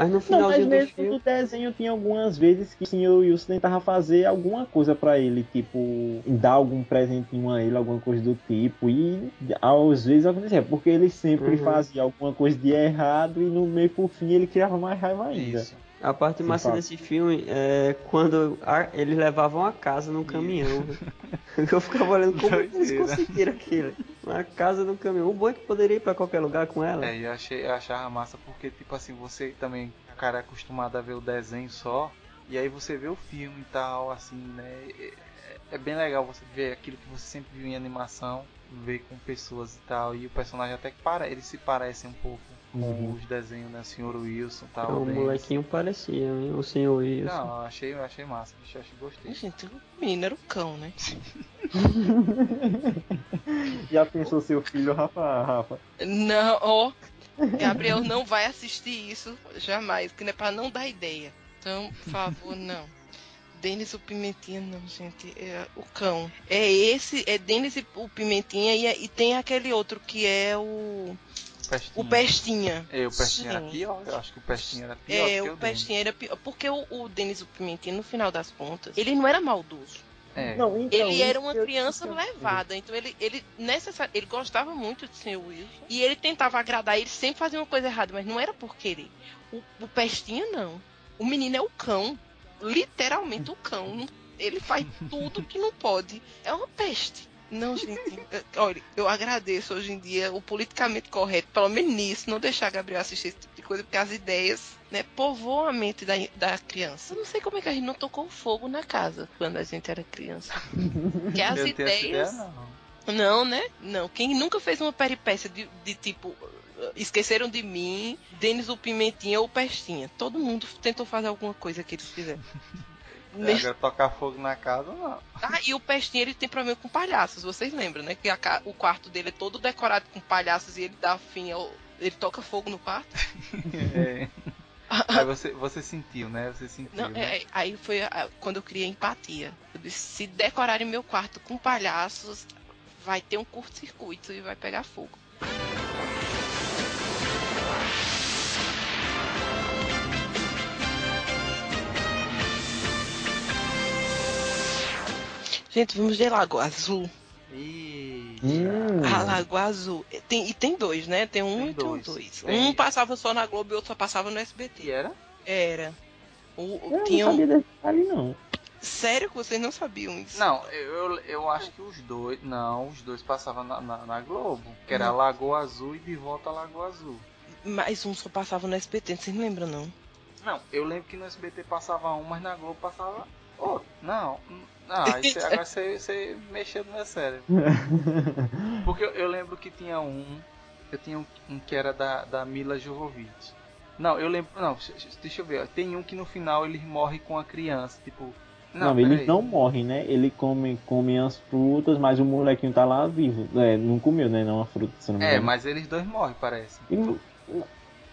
Mas no Não, mas finalzinho do mesmo filme. no desenho tinha algumas vezes que sim, o Wilson tentava fazer alguma coisa pra ele, tipo, dar algum presentinho a ele, alguma coisa do tipo, e às vezes acontecia, porque ele sempre Uhum. fazia alguma coisa de errado e no meio por fim ele criava mais raiva ainda. Isso. A parte massa fala. desse filme é quando a- eles levavam a casa num caminhão. [LAUGHS] Eu ficava olhando como eles Doideira. conseguiram aquilo. Uma casa num caminhão. O bom é que poderia ir pra qualquer lugar com ela. É, eu achei, eu achava massa porque, tipo assim, você também, cara é acostumado a ver o desenho só, e aí você vê o filme e tal, assim, né? É, é bem legal você ver aquilo que você sempre viu em animação, ver com pessoas e tal, e o personagem até que para, eles se parecem um pouco Uhum. os desenhos, né? O Sr. Wilson e tal. Então, o Dennis. molequinho parecia, hein? O senhor Wilson. Não, achei, achei massa, bicho, achei gostei. Gente, o menino era o cão, né? [LAUGHS] Já pensou seu filho, Rafa? Rafa? Não, ó. Gabriel não vai assistir isso jamais, que não é pra não dar ideia. Então, por favor, não. Denis o Pimentinha, não, gente. É o cão. É esse, é Denis e o Pimentinha e, é- e tem aquele outro que é o. Pestinha. O Pestinha. É, o Pestinha era Sim. pior, eu acho que o Pestinha era pior É, o o. Pestinha era pior. Porque o, o Denis o Pimentinha, no final das contas, ele não era maldoso. É, Não, então, Ele era uma criança eu- levada, então ele, ele, necessar... ele gostava muito de Sr. Wilson e ele tentava agradar, ele sempre fazia uma coisa errada, mas não era por querer. O, o Pestinha não. O menino é o cão, literalmente o cão. [LAUGHS] Ele faz tudo que não pode. É uma peste. Não, gente. eu- Olha, eu agradeço hoje em dia o politicamente correto, pelo menos nisso, não deixar a Gabriel assistir esse tipo de coisa, porque as ideias, né, povoam a mente da, da criança. Eu não sei como é que a gente não tocou fogo na casa quando a gente era criança. [LAUGHS] Que as eu ideias. ideia, não. Não, né? Não. Quem nunca fez uma peripécia de, de tipo. Esqueceram de mim, Denis o Pimentinha ou Pestinha. Todo mundo tentou fazer alguma coisa que eles fizeram. É, Agora tocar fogo na casa, não. Ah, e o Pestinha ele tem problema com palhaços, vocês lembram, né? Que a o quarto dele é todo decorado com palhaços e ele dá fim ao. Ele toca fogo no quarto. É. [LAUGHS] Aí você, você sentiu, né? Você sentiu. Não, né? é, aí foi quando eu criei empatia. Eu disse, se decorarem meu quarto com palhaços, vai ter um curto-circuito e vai pegar fogo. Gente, vamos de Lagoa Azul. E... Hum. A Lagoa Azul. Tem, e tem dois, né? Tem um Tem e tem dois. dois. Tem. Um passava só na Globo e outro só passava no E SBT. era? Era. O, Eu tinha não um... sabia desse detalhe, não. Sério que vocês não sabiam isso? Não, eu, eu, eu acho que os dois. Não, os dois passavam na, na, na Globo. Que era Não. Lagoa Azul e de volta a Lagoa Azul. Mas um só passava no SBT, vocês não lembram, não? Não, eu lembro que no SBT passava um, mas na Globo passava outro. Não, não, aí você, agora você, você mexeu no meu cérebro. [LAUGHS] Porque eu, eu lembro que tinha um. Eu tinha um, um que era da, da Mila Jovovich. Não, eu lembro. Não, deixa eu ver. ó, Tem um que no final ele morre com a criança. Tipo. Não, peraí. eles não morrem, né? Ele come, come as frutas, mas o molequinho tá lá vivo. É, não comeu, né? Não a fruta, se não me É, mas eles dois morrem, parece. E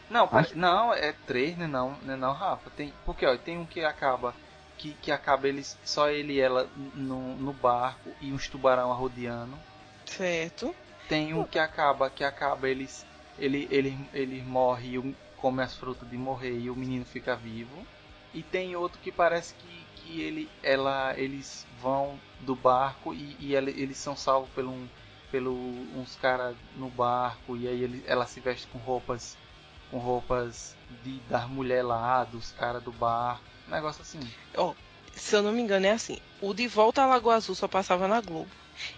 Não, Acho- não, é três, né? Não, né? Não, Rafa. Tem, porque ó, tem um que acaba que, que acaba eles só ele e ela no, no barco e uns tubarão arrodeando. Certo. Tem um que acaba que acaba eles ele ele ele morre e come as frutas de morrer e o menino fica vivo. E tem outro que parece que, que ele ela eles vão do barco e, e ela- eles são salvos pelo um- pelo uns caras no barco e aí ele, ela se veste com roupas com roupas de das mulher lá, dos caras do barco, um negócio assim. Ó, se eu não me engano, é assim. O De Volta à Lagoa Azul só passava na Globo.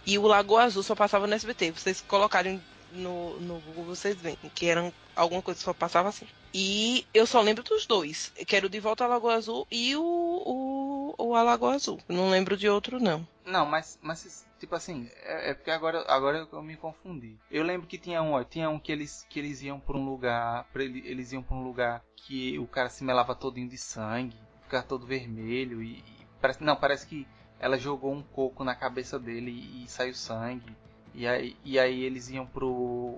E o Lagoa Azul só passava no SBT. Vocês colocarem no, no Google, vocês veem que eram alguma coisa que só passava assim. E eu só lembro dos dois. Que era o De Volta à Lagoa Azul e o, o, o A Lagoa Azul. Não lembro de outro, não. Não, mas, mas tipo assim, é, é porque agora, agora eu me confundi. Eu lembro que tinha um, ó, tinha um que eles, que eles iam pra um lugar, pra ele- eles iam pra um lugar que o cara se melava todinho de sangue, ficava todo vermelho e, e parece, não, parece que ela jogou um coco na cabeça dele e, e saiu sangue. E aí, e aí eles iam pro,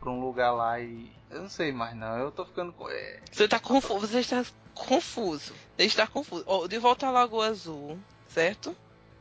pra um lugar lá e eu não sei mais não, eu tô ficando é, Você tá confuso. Você está confuso. Você está confuso. De Volta à Lagoa Azul, certo?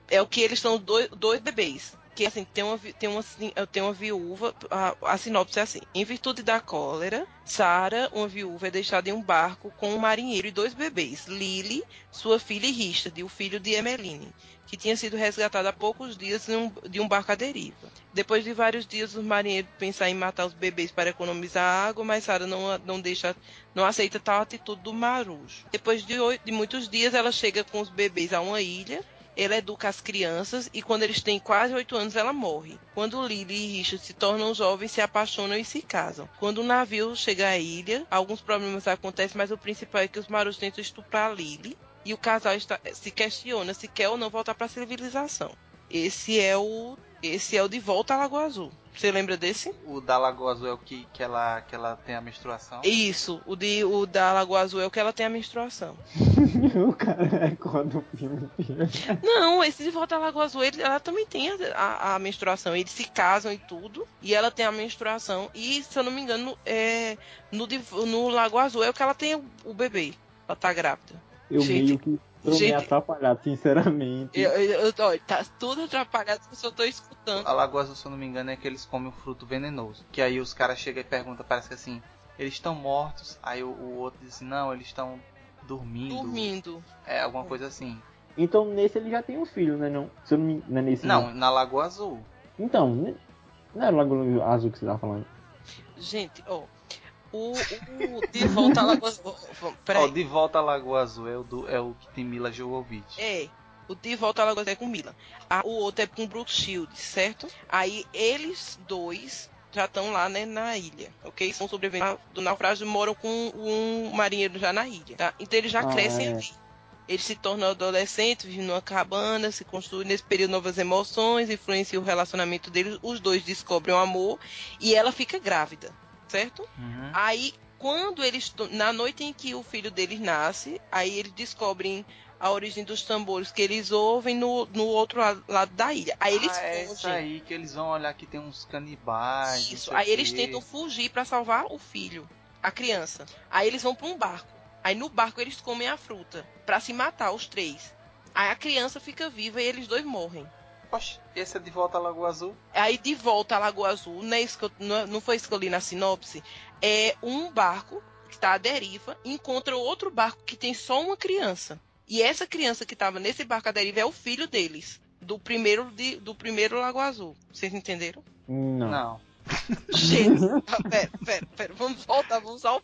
É o que eles são dois, dois bebês. Que assim, tem uma, tem uma, assim, tem uma viúva, a, a sinopse é assim, em virtude da cólera, Sara, uma viúva, é deixada em um barco com um marinheiro e dois bebês, Lily, sua filha e Richard, o filho de Emmeline, que tinha sido resgatado há poucos dias em um- de um barco à deriva. Depois de vários dias, os marinheiros pensam em matar os bebês para economizar água, mas Sara não, não deixa, não aceita tal atitude do marujo. Depois de, oito, de muitos dias, ela chega com os bebês a uma ilha, ela educa as crianças e quando eles têm quase oito anos ela morre. Quando Lily e Richard se tornam jovens, se apaixonam e se casam. Quando o navio chega à ilha, alguns problemas acontecem, mas o principal é que os marujos tentam estuprar Lily e o casal está- se questiona se quer ou não voltar para a civilização. Esse é o esse é o de volta à Lagoa Azul. Você lembra desse? O da Lagoa Azul é o que, que, ela, que ela tem a menstruação. Isso, o de o da Lagoa Azul é o que ela tem a menstruação. [LAUGHS] o cara é quando o filme. Não, esse de volta à Lagoa Azul, ele- ela também tem a, a- a menstruação. Eles se casam e tudo, e ela tem a menstruação. E, se eu não me engano, é, no, de- no Lagoa Azul é o que ela tem o, o bebê. Ela tá grávida. Eu Gente, meio que tô meio gente- atrapalhado, sinceramente. Eu, eu, eu- olha, tá tudo atrapalhado que eu só tô escutando. A Lagoa Azul, se eu não me engano, é que eles comem um fruto venenoso. Que aí os caras chegam e perguntam, parece que assim, eles estão mortos. Aí o, o outro diz, não, eles estão dormindo. Dormindo. É, alguma coisa assim. Então nesse ele já tem um filho, né? Não, se eu não, me... não é nesse. Não, na Lagoa Azul. Então, né? não era o Lagoa Azul que você tava falando. Gente, ó. O, o De Volta à Lagoa Azul. Peraí. de volta à Lagoa Azul é o, do, é o que tem Mila Jovovich. É. O De Volta à Lagoa Azul é com Mila. A- o outro é com Brooke Shields, certo? Aí eles dois já estão lá, né, na ilha, ok? São sobreviventes do naufrágio e moram com um marinheiro já na ilha, tá? Então eles já Ah, crescem é. ali. Eles se tornam adolescentes, vivem numa cabana, se construem nesse período novas emoções, influenciam o relacionamento deles. Os dois descobrem o amor e ela fica grávida, certo? Uhum. Aí, quando eles. Na noite em que o filho deles nasce, aí eles descobrem a origem dos tambores que eles ouvem no, no outro la- lado da ilha. Aí eles ah, é isso aí que eles vão olhar que tem uns canibais. Isso. Aí eles tentam fugir para salvar o filho, a criança. Aí eles vão para um barco. Aí no barco eles comem a fruta para se matar os três. Aí a criança fica viva e eles dois morrem. Oxe, esse é de volta à Lagoa Azul? Aí de volta à Lagoa Azul, não, é isso que eu- não- não foi isso que eu li na sinopse, é um barco que está à deriva encontra outro barco que tem só uma criança. E essa criança que estava nesse barco à deriva é o filho deles, do primeiro de- do primeiro Lagoa Azul. Vocês entenderam? Não. Não. [LAUGHS] Gente, pera, pera, pera, vamos voltar, vamos ao,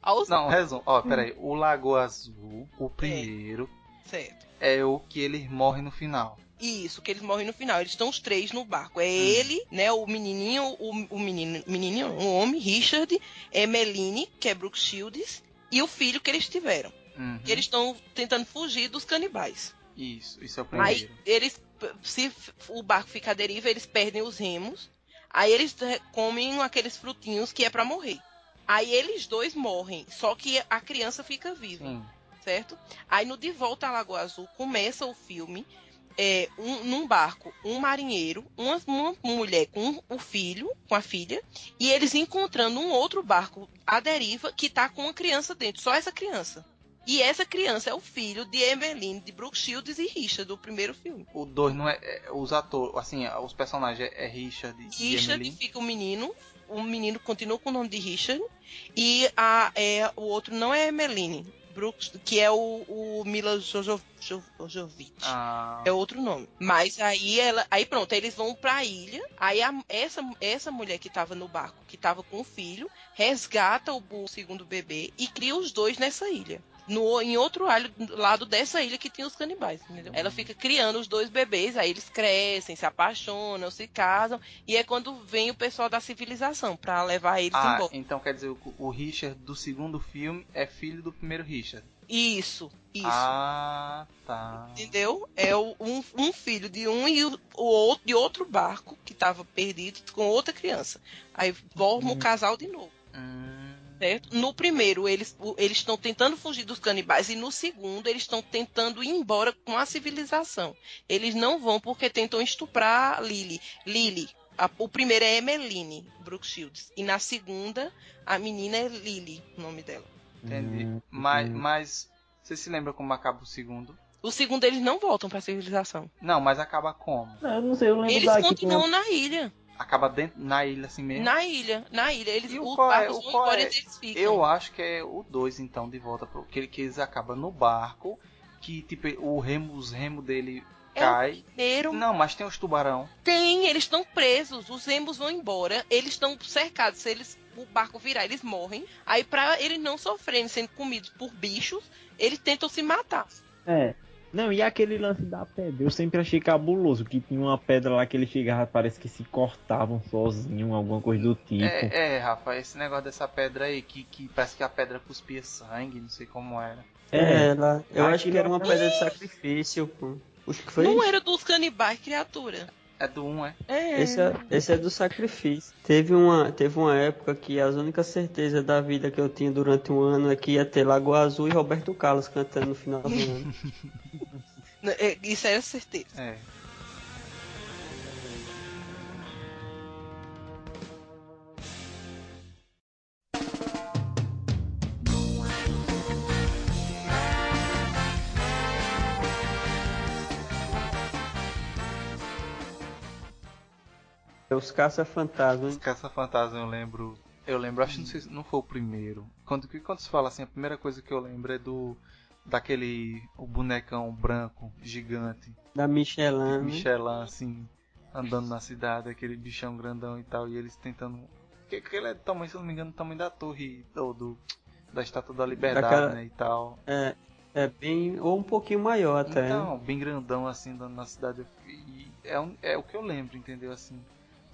aos Não, resumo. Ó, peraí. O Lagoa Azul, o primeiro, certo. é o que ele morre no final. Isso, que eles morrem no final. Eles estão os três no barco. É Hum. ele, né? O menininho, o, o menino, menininho, o homem, Richard, Emeline, que é Brooke Shields, e o filho que eles tiveram. Uhum. E eles estão tentando fugir dos canibais. Isso, isso é o Aí primeiro. eles, se o barco fica à deriva, eles perdem os remos. Aí eles comem aqueles frutinhos que é pra morrer. Aí eles dois morrem, só que a criança fica viva Sim. certo? Aí no De Volta à Lagoa Azul começa o filme é, um- num barco, um marinheiro, uma, uma mulher com o filho, com a filha, e eles encontrando um outro barco à deriva que tá com uma criança dentro, só essa criança. E essa criança é o filho de Emeline, de Brooke Shields e Richard, do primeiro filme. O dois não é, é- Os atores, assim, os personagens é, é Richard e Richard Emily. fica o menino, o menino continua com o nome de Richard, e a, é, o outro não é Emeline, Brooks, que é o, o Mila Jojo- Jo- Jojovic. Ah, É outro nome. Mas aí ela. Aí pronto, aí eles vão pra ilha. Aí a- essa, essa mulher que tava no barco, que tava com o filho, resgata o, o segundo bebê e cria os dois nessa ilha. No, em outro lado dessa ilha que tinha os canibais, entendeu? Ela fica criando os dois bebês, aí eles crescem, se apaixonam, se casam, e é quando vem o pessoal da civilização pra levar eles ah, embora. então quer dizer, o, Richard do segundo filme é filho do primeiro Richard. Isso, isso. Ah, tá. Entendeu? É um, um filho de um e o, o outro de outro barco que estava perdido com outra criança. Aí forma o casal de novo. Hum, Certo? No primeiro, eles eles estão tentando fugir dos canibais, e no segundo, eles estão tentando ir embora com a civilização. Eles não vão porque tentam estuprar Lily. Lily. A- o primeiro é Emeline Brooke Shields. E na segunda, a menina é Lily, o nome dela. entendi. Hum, mas, hum. mas você se lembra como acaba o segundo? O segundo, eles não voltam pra civilização. Não, mas acaba como? Não, eu não sei, eu lembro Eles continuam na ilha. Acaba dentro, na ilha assim mesmo? Na ilha. Na ilha. Eles, E o os qual é- barcos o vão qual embora é? e eles ficam. Eu acho que é o 2, então, de volta pro que, que eles acabam no barco, que tipo, o remo, os remos dele É cai. Primeiro, Não, mas tem os tubarão. tem, eles estão presos, os emos vão embora, eles estão cercados, se eles o barco virar, eles morrem. Aí pra eles não sofrerem sendo comidos por bichos, eles tentam se matar. É. Não, e aquele lance da pedra? Eu sempre achei cabuloso que tinha uma pedra lá que ele chegava, parece que se cortavam sozinho, alguma coisa do tipo. É, é, Rafa, esse negócio dessa pedra aí, que, que parece que a pedra cuspia sangue, não sei como era. É, ela, eu Ah, acho que era uma é- pedra de sacrifício, pô. Acho que foi Não isso. era dos canibais, criatura. É do 1, é? É. Esse é, esse é do sacrifício. Teve uma, teve uma época que as únicas certezas da vida que eu tinha durante um ano é que ia ter Lagoa Azul e Roberto Carlos cantando no final do [LAUGHS] ano. É, Isso era certeza. É. Os caça-fantasmas. Os Caça-Fantasma eu lembro. Eu lembro, acho que não sei se não foi o primeiro. Quando, quando se fala assim, a primeira coisa que eu lembro é do. Daquele. O bonecão branco, gigante. Da Michelin. né? Michelin, assim, andando na cidade, aquele bichão grandão e tal, e eles tentando. Que, que ele é tamanho, se não me engano, do tamanho da torre ou do. Da estátua da liberdade, Daquela- né? E tal. É, é bem. Ou um pouquinho maior até. né? Então, bem grandão assim andando na cidade. E é, um- é o que eu lembro, entendeu? Assim.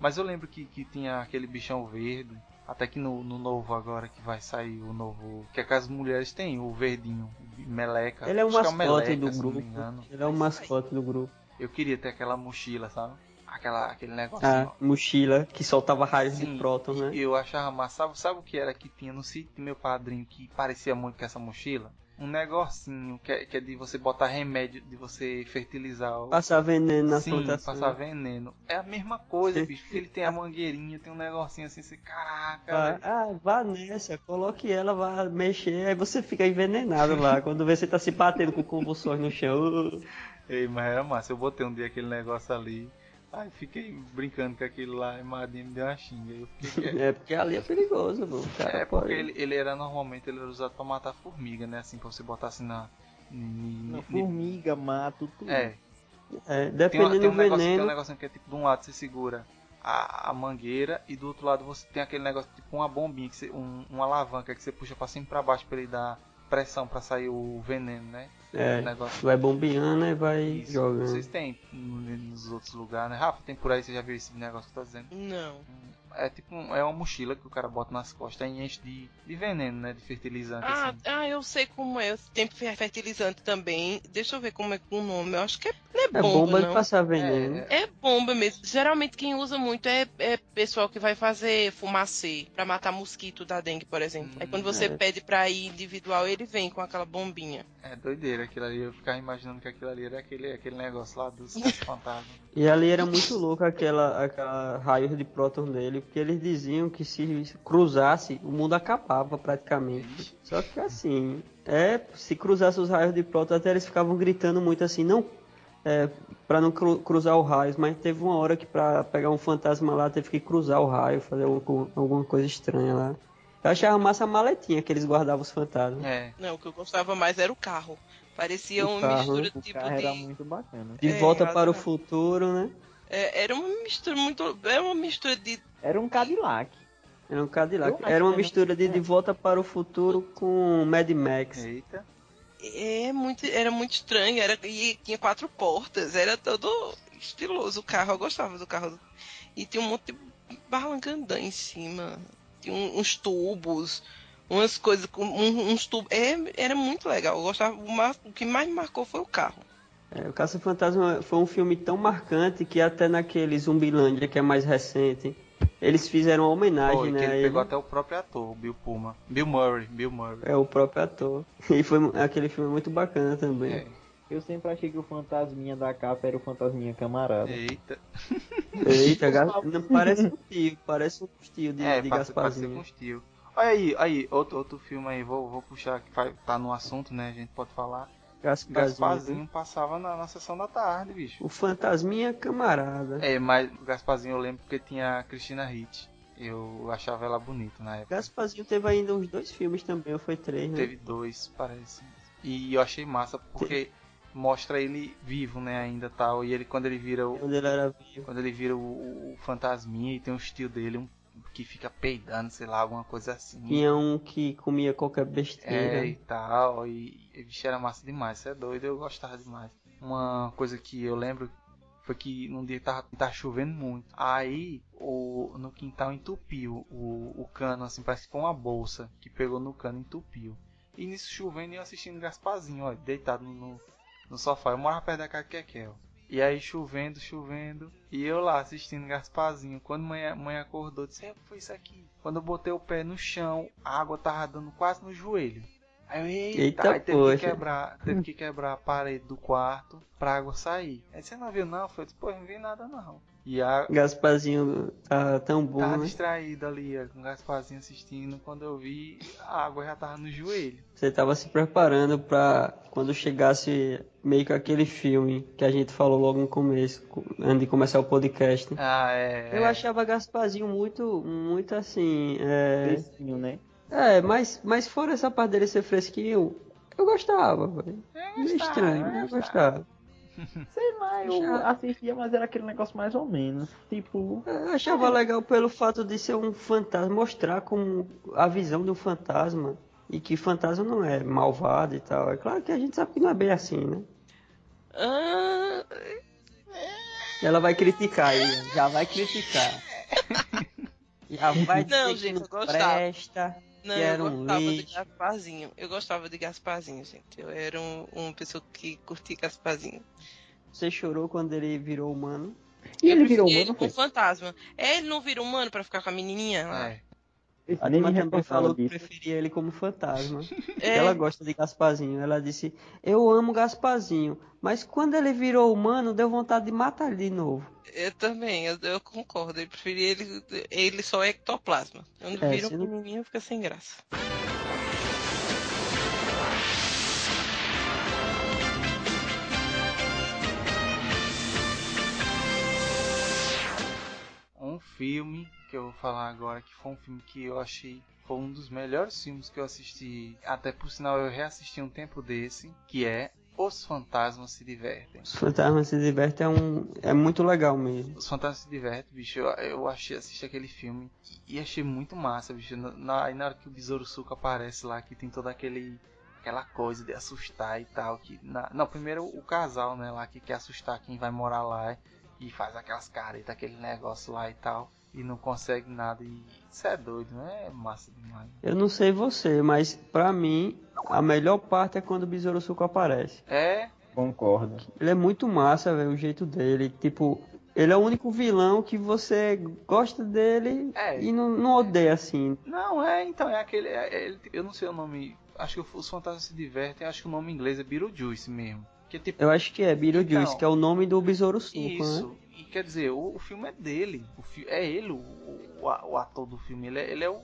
Mas eu lembro que, que tinha aquele bichão verde. Até que no, no novo agora que vai sair o novo. Que é que as mulheres têm, o verdinho, o meleca. Ele é o Acho que mascote meleca, do se não me grupo. Ele é o mascote do grupo. Eu queria ter aquela mochila, sabe? Aquela, aquele negócio. A mochila que soltava raios de Sim, próton, e né? Eu achava massa. Sabe, sabe o que era que tinha no sítio do meu padrinho que parecia muito com essa mochila? Um negocinho que é, que é de você botar remédio, de você fertilizar o. Passar veneno na Sim, plantação. passar veneno. É a mesma coisa, bicho. Porque ele tem a mangueirinha, tem um negocinho assim, você, caraca. Ah, ah, vá nessa, coloque ela, vá mexer, aí você fica envenenado lá. [LAUGHS] Quando vê você tá se batendo com convulsões no chão. Ei, mas era massa. Eu botei um dia aquele negócio ali. Aí fiquei brincando com aquilo lá e Madinha me deu uma xinga. Eu fiquei. É porque ali é perigoso, mano. O cara É pode- porque ele, ele era normalmente ele era usado pra matar formiga, né? Assim, pra você botar assim na. Na ni- formiga, mato, tudo. É, É, tem, uma- dependendo tem um do negócio, tem um veneno. negocinho que é tipo de um lado você segura a, a mangueira e do outro lado você tem aquele negócio tipo uma bombinha, que você, um, uma alavanca que você puxa pra cima e pra baixo pra ele dar pressão pra sair o veneno, né? É, negócio. vai bombeando e vai Isso. jogando. Vocês têm no- nos outros lugares, né? Rafa, tem por aí, você já viu esse negócio que eu tô dizendo? Não. É tipo é uma mochila que o cara bota nas costas e enche de, de veneno, né? De fertilizante, Ah, assim. ah, eu sei como é. Tem fertilizante também. Deixa eu ver como é com o nome. Eu acho que é, não é É bomba, bomba de não. passar veneno. É, É bomba mesmo. Geralmente quem usa muito é, é pessoal que vai fazer fumacê pra matar mosquito da dengue, por exemplo. Aí quando você é. pede pra ir individual, ele vem com aquela bombinha. É doideira aquilo ali. Eu ficava imaginando que aquilo ali era aquele, aquele negócio lá dos [LAUGHS] fantasmas. E ali era muito louco aquela, aquela raios de próton dele, porque eles diziam que se cruzasse, o mundo acabava praticamente. Só que assim, é, se cruzasse os raios de próton, até eles ficavam gritando muito assim, não, é, para não cru- cruzar o raio, mas teve uma hora que pra pegar um fantasma lá, teve que cruzar o raio, fazer algum- alguma coisa estranha lá. Eu achava massa a maletinha que eles guardavam os fantasmas. É. Não, o que eu gostava mais era o carro. Parecia O uma carro, mistura O tipo carro era de. muito bacana. De É, volta para o futuro, né? É, era uma mistura muito. Era uma mistura de. Era um Cadillac. Era um Cadillac. Era uma era- mistura de De Volta para o Futuro com Mad Max. Eita. É muito, era muito estranho, era, e tinha quatro portas, era todo estiloso o carro, eu gostava do carro. E tinha um monte de barrancandã em cima, tinha um- uns tubos, umas coisas com um- uns tubos. É, era muito legal, eu gostava, o, que mais me marcou foi o carro. É, o Caça Fantasma foi um filme tão marcante que até naquele Zumbilândia, que é mais recente, eles fizeram uma homenagem, Foi, né? que ele ele. pegou até o próprio ator, o Bill Puma. Bill Murray, Bill Murray. É o próprio ator. E foi aquele filme muito bacana também. É. Eu sempre achei que o fantasminha da capa era o fantasminha camarada. Eita. Eita, [LAUGHS] Ga- não, parece um tio, parece um tio de, é, de Gasparzinho. os tio. Olha aí, aí, outro, outro filme aí, vou, vou puxar que vai, tá no assunto, né? A gente pode falar. Gasparzinho. Passava na, na sessão da tarde, bicho. O Fantasminha Camarada. É, mas o Gasparzinho eu lembro porque tinha a Cristina Hitt. Eu achava ela bonita na época. Gasparzinho teve ainda uns dois filmes também, ou foi três, né? Teve dois, parece. E eu achei massa porque mostra ele vivo, né, ainda tal. E ele quando ele vira o, Quando ele era vivo. quando ele vira o, o fantasminha e tem um estilo dele um, que fica peidando, sei lá, alguma coisa assim. Tinha um que comia qualquer besteira. É, e tal, e, e bicho era massa demais, você é doido, eu gostava demais. Uma coisa que eu lembro foi que num dia tava, tava chovendo muito. Aí o, no quintal entupiu o, o cano, assim, parece que foi uma bolsa que pegou no cano e entupiu. E nisso chovendo e eu assistindo Gasparzinho, ó, deitado no, no sofá. Eu morava perto da casa de Kekel. E aí chovendo, chovendo. E eu lá assistindo Gasparzinho. Quando mãe, mãe acordou, disse: "É, o que foi isso aqui? Quando eu botei o pé no chão, a água tava dando quase no joelho. Aí eu, eita, Eita, teve poxa. que quebrar, teve que quebrar a parede do quarto pra água sair. Aí você não viu não? Falei, pô, não vi nada não. E a Gasparzinho tá tão bom, tava né? distraído ali, ó, com o Gasparzinho assistindo. Quando eu vi, a água já tava no joelho. Você tava se preparando pra quando chegasse meio que aquele filme que a gente falou logo no começo, antes de começar o podcast. Ah, é. Eu é. achava Gasparzinho muito, muito assim. É, Fresquinho, né? é mas, mas fora essa parte dele ser fresquinho, eu gostava, velho. Eu Meio estranho, eu eu gostava. Sei lá, eu Já. assistia, mas era aquele negócio mais ou menos. Tipo, Eu achava legal pelo fato de ser um fantasma, mostrar como a visão de um fantasma. E que fantasma não é malvado e tal. É claro que a gente sabe que não é bem assim, né? Ah, Ela vai criticar aí, já vai criticar. [LAUGHS] Já vai dizer Não, que gente, não eu gostava. presta. Não, Que era eu um gostava de Gasparzinho. Eu gostava de Gasparzinho, gente. Eu era um, uma pessoa que curtia Gasparzinho. Você chorou quando ele virou humano. e eu ele virou preferia humano, ele como foi? fantasma. É, ele não virou humano pra ficar com a menininha lá? É. A me também falou que preferia ele como fantasma. [LAUGHS] É. Ela gosta de Gasparzinho. Ela disse: Eu amo Gasparzinho, mas quando ele virou humano, deu vontade de matar ele de novo. Eu também, eu, eu concordo. Eu preferia ele. Ele só é ectoplasma. Quando É, vira um não- menininho, fica sem graça. Filme que eu vou falar agora, que foi um filme que eu achei foi um dos melhores filmes que eu assisti. Até por sinal eu reassisti um tempo desse, que é Os Fantasmas se Divertem. Os fantasmas se divertem é, um, é muito legal mesmo. Os Fantasmas se Divertem, bicho, eu, eu achei, assisti aquele filme e, e achei muito massa, bicho. Na, na, aí na hora que o Besouro Suco aparece lá, que tem toda aquele aquela coisa de assustar e tal, que na, não, primeiro o casal, né, lá que quer assustar quem vai morar lá e faz aquelas caretas, aquele negócio lá e tal, e não consegue nada e isso é doido, né? É massa demais. Eu não sei você, mas pra mim, a melhor parte é quando o Besouro Suco aparece. É, Concordo. Ele é muito massa, velho, o jeito dele. Tipo, ele é o único vilão que você gosta dele É. e não, não odeia assim. não, é, então é aquele, é, é, ele- eu não sei o nome, acho que os Fantasmas se Divertem, acho que o nome em inglês é Beetlejuice mesmo. Que tipo, Eu acho que é Beetlejuice, Então, que é o nome do Besouro Suco, Isso, né? e quer dizer, o, o filme é dele. O fi, é ele, o, o, o ator do filme. Ele é, ele é o.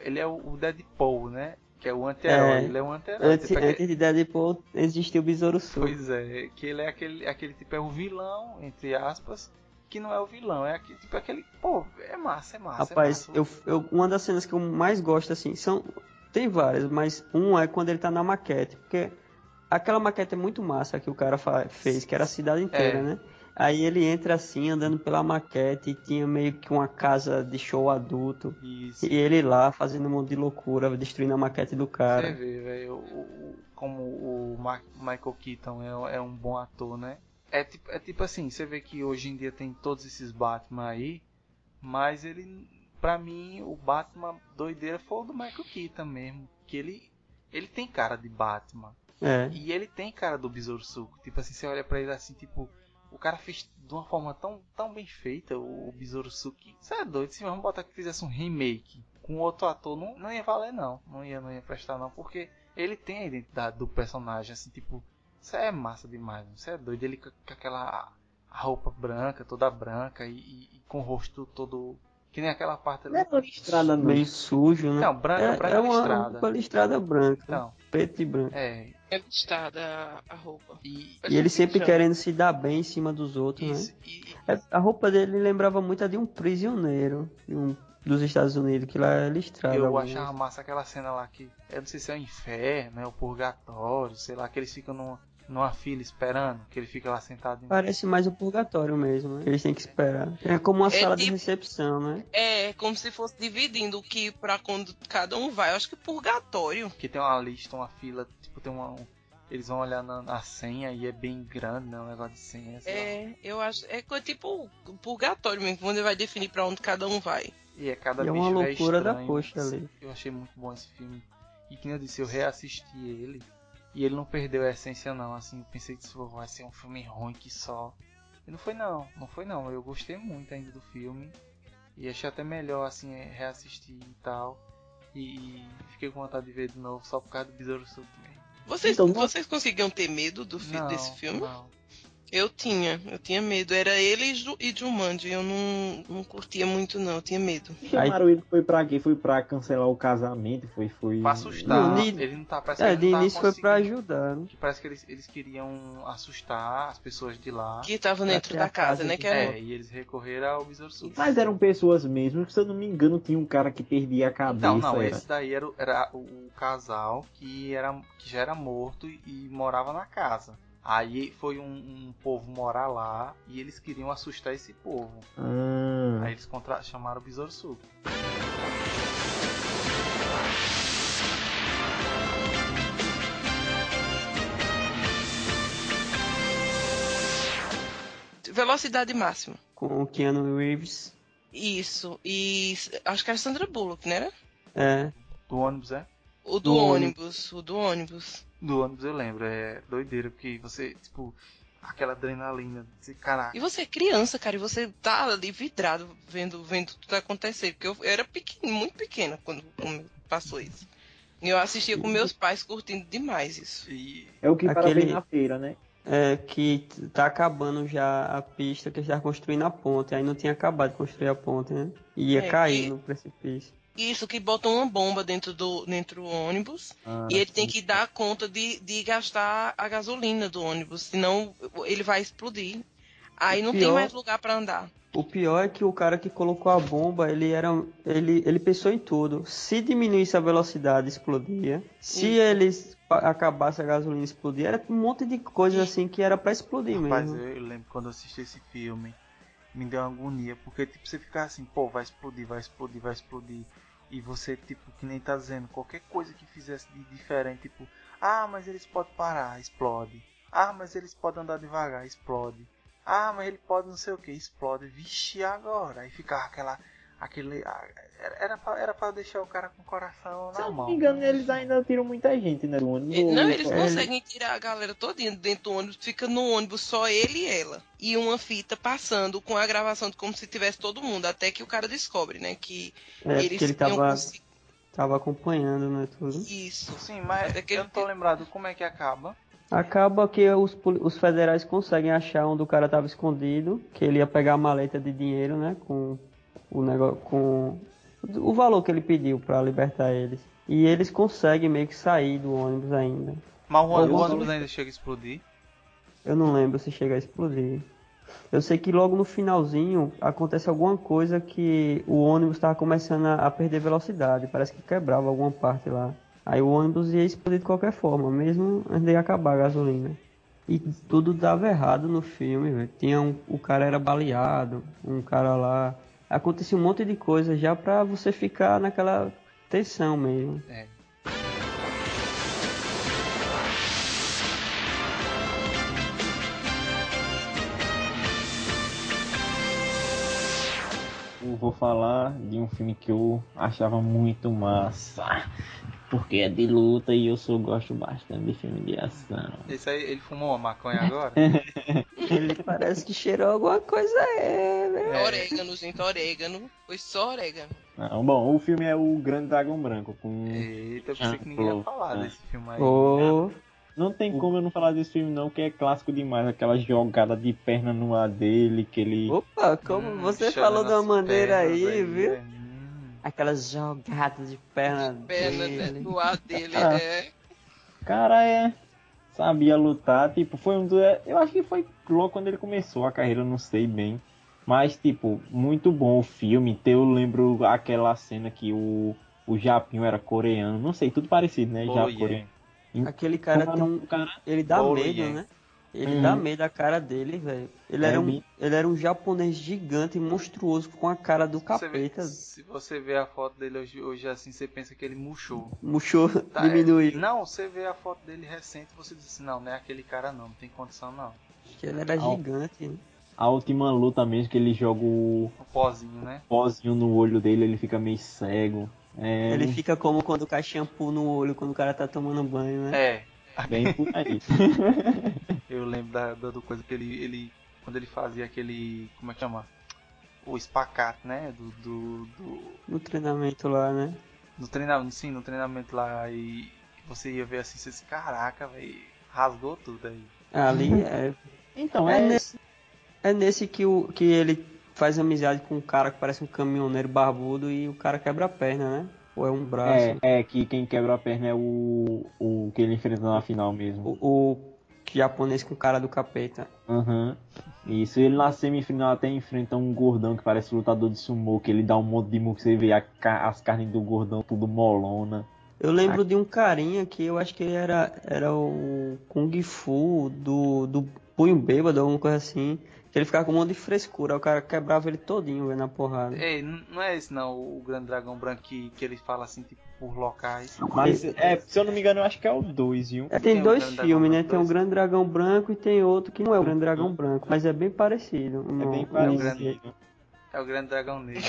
Ele é o, o Deadpool, né? Que é o anti-herói. É. Ele é um anti-herói. Antes, Tipo, antes de Deadpool existiu o Besouro Suco. Pois é, que ele é aquele, aquele tipo, é o vilão, entre aspas, que não é o vilão, é aquele, tipo aquele. Pô, é massa, é massa. Rapaz, é massa. eu, eu, uma das cenas que eu mais gosto, assim, são. Tem várias, mas um é quando ele tá na maquete. Porque aquela maquete é muito massa que o cara fez, que era a cidade inteira, É. né? Aí ele entra assim, andando pela maquete, e tinha meio que uma casa de show adulto. Isso. E ele lá fazendo um monte de loucura, destruindo a maquete do Você cara. vê, velho, como o Ma- Michael Keaton é, é um bom ator, né? É tipo, é tipo assim, você vê que hoje em dia tem todos esses Batman aí, mas ele, pra mim, o Batman doideira foi o do Michael Keaton mesmo, que ele, ele tem cara de Batman. É. E ele tem cara do Besouro Suco. Tipo assim, você olha pra ele assim, tipo, o cara fez de uma forma tão, tão bem feita o, o Besouro Suco. que Você é doido, se vamos botar que fizesse um remake com outro ator, não, não ia valer não. Não ia, não ia prestar não, porque ele tem a identidade do personagem, assim, tipo, isso é massa demais, você é doido. Ele com, com aquela roupa branca, toda branca e, e- e com o rosto todo. Que nem aquela parte ali. Não é uma listrada, não. Meio sujo, né? Não, branca, é, branca é uma, listrada. uma listrada branca. Então, Preto e branco. é, É listada a, roupa. E, E ele sempre querendo se dar bem em cima dos outros, isso, né? e- É, A roupa dele lembrava muito a de um prisioneiro de um- dos Estados Unidos, que lá é listrado. eu achava massa aquela cena lá que. Eu não sei se é o inferno, é o purgatório, sei lá, que eles ficam numa, numa fila esperando, que ele fica lá sentado em Parece mais o purgatório mesmo, né? Eles têm que esperar. É como uma É sala de tipo- recepção, né? É, como se fosse dividindo o que pra quando cada um vai. Eu acho que purgatório. Que tem uma lista, uma fila, tipo, tem uma. um- eles vão olhar na, na senha e é bem grande, né? Um negócio de senha. sei lá. É, eu acho. É tipo purgatório mesmo, quando ele vai definir pra onde cada um vai. E é cada E é bicho uma é loucura da estranho. coxa ali. Eu achei muito bom esse filme. E que nem eu disse, eu reassisti ele. E ele não perdeu a essência não, assim, eu pensei que isso vai ser um filme ruim que só. E não foi não, não foi não. Eu gostei muito ainda do filme. E achei até melhor, assim, é, reassistir e tal. E fiquei com vontade de ver de novo só por causa do Besouro também. Vocês, Então, não- vocês conseguiam ter medo do fi- Não, desse filme? Não. Eu tinha, eu tinha medo. Era ele e, Ju, e Jumanji. Eu não, não curtia muito, não. Eu tinha medo. Chamaram ele foi pra quê? Foi pra cancelar o casamento? Foi, foi. Pra assustar, Não, de- ele não tá, parece É, de ele tá início foi pra ajudar, né? Que parece que eles, eles queriam assustar as pessoas de lá. Que tava dentro da casa, casa né? Que era... É, e eles recorreram ao Besouro Sul. Mas eram pessoas mesmo, se eu não me engano, tinha um cara que perdia a cabeça. Não, não, era. esse daí era, o- era o, o casal que, era, que já era morto e, e morava na casa. Aí foi um, um povo morar lá e eles queriam assustar esse povo. Ah, Aí eles contra chamaram o Besouro Sul. Velocidade máxima. Com o Keanu Reeves. Isso. E acho que era Sandra Bullock, né? É. Do ônibus, é? O do, Do ônibus. O do ônibus. Do ônibus eu lembro, é doideira, porque você, tipo, aquela adrenalina, você, caraca. E você é criança, cara, e você tá ali vidrado vendo, vendo tudo acontecer. Porque eu era pequeno, muito pequena quando, passou isso. E eu assistia com meus pais curtindo demais isso. E é o que para Aquele- na feira, né? É que tá acabando já a pista que está construindo a ponte. Aí não tinha acabado de construir a ponte, né? E ia É, cair e- no precipício. Isso que botam uma bomba dentro do, dentro do ônibus Ah, e ele tem que dar conta de, de gastar a gasolina do ônibus, senão ele vai explodir. Aí não tem Pior- mais lugar pra andar. O pior é que o cara que colocou a bomba, ele era. Ele, ele pensou em tudo. Se diminuísse a velocidade, explodia. Se Isso. eles acabasse a gasolina explodir, era um monte de coisas assim que era pra explodir Rapaz, mesmo. eu, eu lembro quando eu assisti esse filme, me deu uma agonia, porque tipo, você fica assim, pô, vai explodir, vai explodir, vai explodir. E você, tipo, que nem tá dizendo, qualquer coisa que fizesse de diferente, tipo, ah, mas eles podem parar, explode. Ah, mas eles podem andar devagar, explode. Ah, mas ele pode não sei o que, explode. Vixe, agora? Aí ficava aquela. Aquele. Era, era, pra, era pra deixar o cara com o coração Se na eu não mão. me engano, eles ainda tiram muita gente, né? Do ônibus. Não, eles É, conseguem tirar a galera todinha dentro do ônibus, fica no ônibus só ele e ela. E uma fita passando com a gravação de como se tivesse todo mundo, até que o cara descobre, né? Que É, eles porque ele tava, conseguido tava acompanhando, né? Tudo. isso. Sim, mas Até que eu não tô lembrado como é que acaba. Acaba que os, os federais conseguem achar onde o cara tava escondido, que ele ia pegar a maleta de dinheiro, né? Com o negócio. com o valor que ele pediu pra libertar eles. E eles conseguem meio que sair do ônibus ainda. Mas o, vou- ônibus ainda chega a explodir. Eu não lembro se chega a explodir. Eu sei que logo no finalzinho acontece alguma coisa que o ônibus estava começando a, a perder velocidade. Parece que quebrava alguma parte lá. Aí o ônibus ia explodir de qualquer forma, mesmo antes de acabar a gasolina. E tudo dava errado no filme, velho. Tinha um, o cara era baleado, um cara lá. Acontecia um monte de coisa já pra você ficar naquela tensão mesmo. É. Eu vou falar de um filme que eu achava muito massa. Porque é de luta e eu só gosto bastante de filme de ação. Esse aí, ele fumou uma maconha agora? [LAUGHS] Ele parece que cheirou alguma coisa é, velho. É. Orégano, gente, orégano. Foi só orégano. Não, bom, o filme é o Grande Dragão Branco. Com... Eita, eu pensei que ninguém ia falar É. desse filme aí. Ô, Não tem como eu não falar desse filme não, que é clássico demais. Aquela jogada de perna no ar dele, que ele... Opa, como Hum, você falou de uma maneira pernas aí, viu? é, hum. Aquelas jogadas de perna Perna dele. do ar dele Ah. é. Cara, é... sabia lutar, tipo, foi um do. Eu acho que foi logo quando ele começou a carreira, eu não sei bem. Mas, tipo, muito bom o filme. Eu lembro aquela cena que o, o Japinho era coreano. Não sei, tudo parecido, né? Oh, Já yeah. coreano. Aquele cara é tem o um. Ele dá Bolo medo, Yang. né? Ele Uhum. dá medo a cara dele, velho. Ele, É era um, ele era um japonês gigante, monstruoso, com a cara do Você vê- capeta. se você vê a foto dele hoje, hoje assim, você pensa que ele murchou. Murchou, [LAUGHS] Tá, é- diminuiu. não, você vê a foto dele recente você diz assim, não, não é aquele cara não, não tem condição não. Que ele era Au. gigante. né? A última luta mesmo, que ele joga o O pozinho, né? pozinho no olho dele, ele fica meio cego. É Ele fica como quando cai shampoo no olho quando o cara tá tomando banho, né? É, bem por aí. [LAUGHS] eu lembro da, da do coisa que ele, ele. Quando ele fazia aquele. Como é que chama? O espacate, né? Do. do, do No treinamento lá, né? no treinamento, sim, no treinamento lá e você ia ver assim, você disse, caraca, velho, rasgou tudo aí. Ali é. Então, É é, nesse, é nesse que, o, que ele faz amizade com um cara que parece um caminhoneiro barbudo e o cara quebra a perna, né? Ou é um braço. é, é que quem quebra a perna é o, o que ele enfrenta na final mesmo. O, o japonês com cara do capeta. Aham. Isso, ele na semifinal até enfrenta um gordão que parece lutador de sumo, que ele dá um monte de murro, você vê a ca- as carnes do gordão tudo molona. Eu lembro de um carinha que eu acho que ele era, era o Kung Fu do, do punho bêbado, alguma coisa assim. Ele ficava com um monte de frescura, o cara quebrava ele todinho velho, na porrada. Ei, não é esse não, o grande dragão branco que, que ele fala assim, tipo, por locais. Mas, é, se eu não me engano, eu acho que é o 2, viu? É, tem Tem o dois Grande Dragão filmes, né? Tem o dois. Grande Dragão Branco e tem outro que não é o Grande Dragão Branco, mas é bem parecido. É No- bem no- parecido. É o grande dragão negro.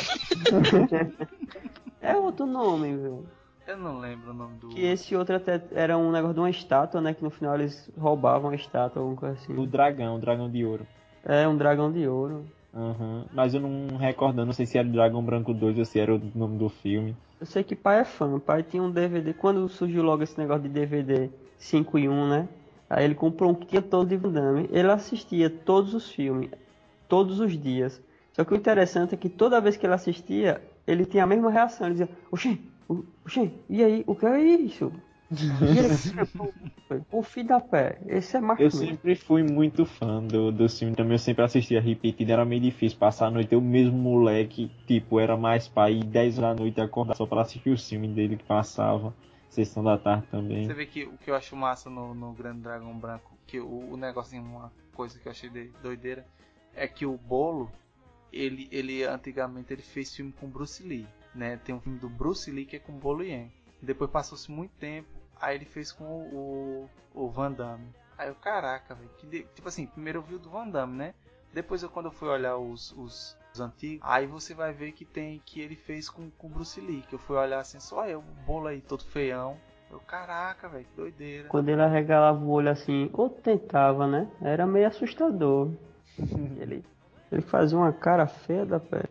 É outro nome, velho. Eu não lembro o nome do. Que esse outro até era um negócio de uma estátua, né? Que no final eles roubavam a estátua, alguma coisa O assim. dragão, o dragão de ouro. É um dragão de ouro. Aham. Mas eu não recordo, não sei se era o Dragão Branco 2 ou se era o nome do filme. Eu sei que pai é fã. Pai tinha um DVD. Quando surgiu logo esse negócio de DVD 5 em 1, né? Aí ele comprou um que tinha todo de Van Damme. Ele assistia todos os filmes, todos os dias. Só que o interessante é que toda vez que ele assistia, ele tinha a mesma reação. Ele dizia, oxê, o- oxê, e aí, o que é isso? O filho da pé, esse é macho Eu mesmo." sempre fui muito fã do, do filme, também eu sempre assistia repetido, era meio difícil passar a noite. Eu mesmo, moleque, tipo, era mais pai ir 10 da noite acordar só pra assistir o filme dele que passava. Sessão da tarde também. Você vê que o que eu acho massa no, no Grande Dragão Branco, que o, o negocinho, uma coisa que eu achei de- doideira, é que o bolo, ele, ele antigamente ele fez filme com Bruce Lee, né? Tem um filme do Bruce Lee que é com Bolo Yen. Depois passou-se muito tempo, aí ele fez com o, o, o Van Damme. Aí eu, caraca, velho, tipo assim, primeiro eu vi o do Van Damme, né? Depois eu, quando eu fui olhar os, os, os antigos, aí você vai ver que tem que ele fez com o Bruce Lee, que eu fui olhar assim, só eu, o bolo aí todo feião. Eu, caraca, velho, que doideira. Quando ele arregalava o olho assim, ou tentava, né? Era meio assustador. [LAUGHS] ele, ele fazia uma cara feia da pé.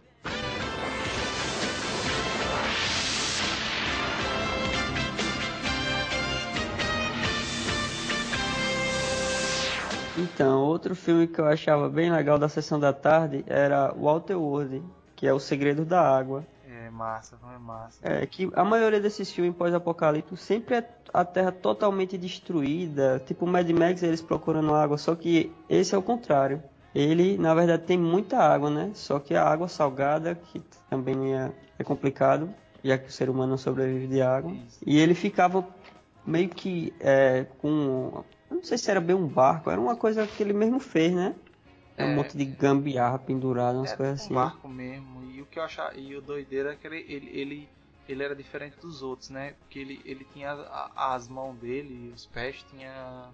Outro filme que eu achava bem legal da sessão da tarde era Waterworld, que é O Segredo da Água. É massa, não é massa. É, que a maioria desses filmes pós-apocalípticos sempre é a Terra totalmente destruída, tipo Mad Max, eles procurando água, só que esse é o contrário. Ele, na verdade, tem muita água, né? Só que a água salgada, que também é, é complicado, já que o ser humano não sobrevive de água. Isso. E ele ficava meio que é, com. Eu Não sei se era bem um barco, era uma coisa que ele mesmo fez, né? É um É. monte de gambiarra pendurada, umas É coisas um assim. barco mesmo. E o que eu achava, e o doideiro é que ele, ele, ele, ele era diferente dos outros, né? Porque ele, ele tinha a- a- as mãos dele e os pés tinha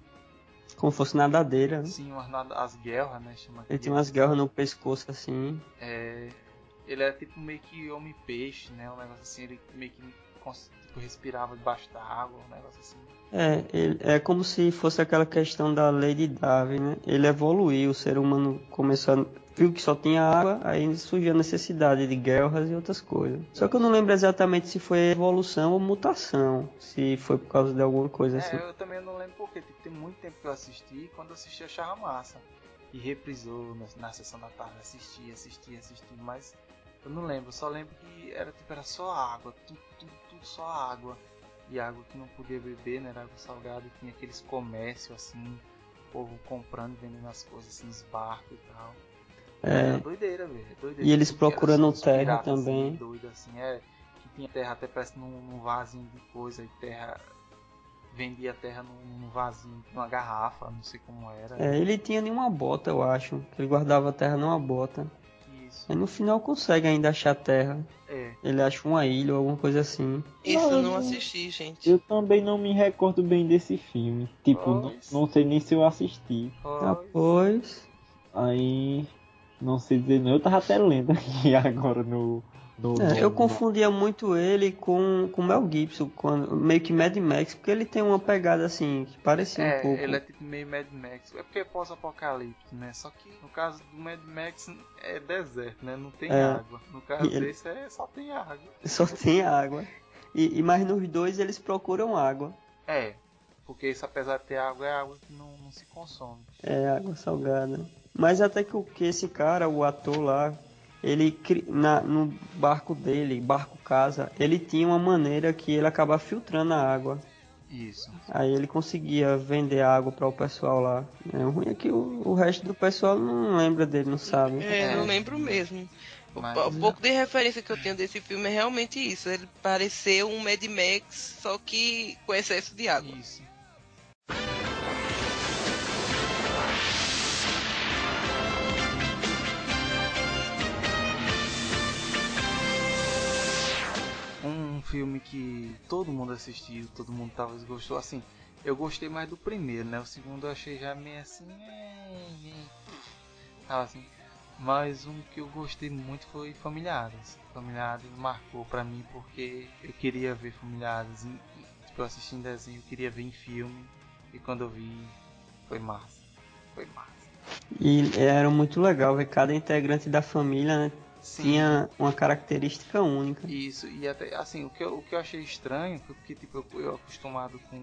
Como fosse nadadeira. né? assim umas nada- as guerras, né? Chama Ele tinha umas garras no pescoço assim. É, ele era tipo meio que homem peixe, né? Um negócio assim, ele meio que tipo, respirava debaixo da água, um negócio assim. É, ele- é como se fosse aquela questão da lei de Darwin, né? Ele evoluiu, o ser humano começou a... Viu que só tinha água, aí surgiu a necessidade de guerras e outras coisas. Só que eu não lembro exatamente se foi evolução ou mutação. Se foi por causa de alguma coisa assim. É, eu também não lembro porque, tipo, tem muito tempo que eu assisti e quando eu assisti eu achava massa. E reprisou na, na sessão da tarde, assisti, assisti, assisti, mas eu não lembro, só lembro que era tipo, era só água, tudo, tudo, só água. de água que não podia beber, né? Era água salgada, e tinha aqueles comércios assim, o povo comprando, vendendo as coisas assim, os barcos e tal. É, Era doideira, velho. é doideira. E eles procurando uns terra piratas, também. Assim, doido, assim, é. Que tinha terra até parece num, num vasinho de coisa e terra. Vendia terra num, num vasinho, numa garrafa, não sei como era. é, ele tinha nenhuma bota, eu acho. que Ele guardava a terra numa bota. Isso. Aí no final consegue ainda achar terra. É. Ele acha uma ilha ou alguma coisa assim. Isso eu não assisti, gente. Eu também não me recordo bem desse filme. Tipo, não, não sei nem se eu assisti. Ah, Pois. Depois. Aí. Não sei dizer não. Eu tava até lendo [LAUGHS] aqui agora no. No É, no- eu confundia muito ele com com Mel Gibson, quando, meio que Mad Max, porque ele tem uma pegada assim, que parecia É, um pouco. ele é tipo meio Mad Max. É porque é pós-apocalipse, né? Só que no caso do Mad Max é deserto, né? Não tem É. água. No caso E ele- desse é só tem água. [LAUGHS] Só tem água. E, e mais nos dois eles procuram água. É, porque isso apesar de ter água, é água que não, não se consome. É, água salgada. Mas até que, o- que esse cara, o ator lá, ele na, no barco dele, barco casa, ele tinha uma maneira que ele acaba filtrando a água. Isso. Aí ele conseguia vender água para o pessoal lá. É, o ruim é que o, o resto do pessoal não lembra dele, não sabe. É, É. não lembro mesmo. O, Mas- o pouco de referência que eu tenho desse filme é realmente isso. Ele pareceu um Mad Max, só que com excesso de água. Isso. Filme que todo mundo assistiu, todo mundo talvez gostou, assim, eu gostei mais do primeiro, né? O segundo eu achei já meio assim, tava assim. Mas um que eu gostei muito foi Familiares. Familiares marcou pra mim porque eu queria ver Familiares. em- Tipo, eu assisti em desenho, eu queria ver em filme. E quando eu vi, foi massa. Foi massa. E era muito legal ver cada integrante da família, né? Sim. Tinha uma característica única. Isso, e até assim, o que eu, o que eu achei estranho foi porque tipo, eu, eu acostumado com,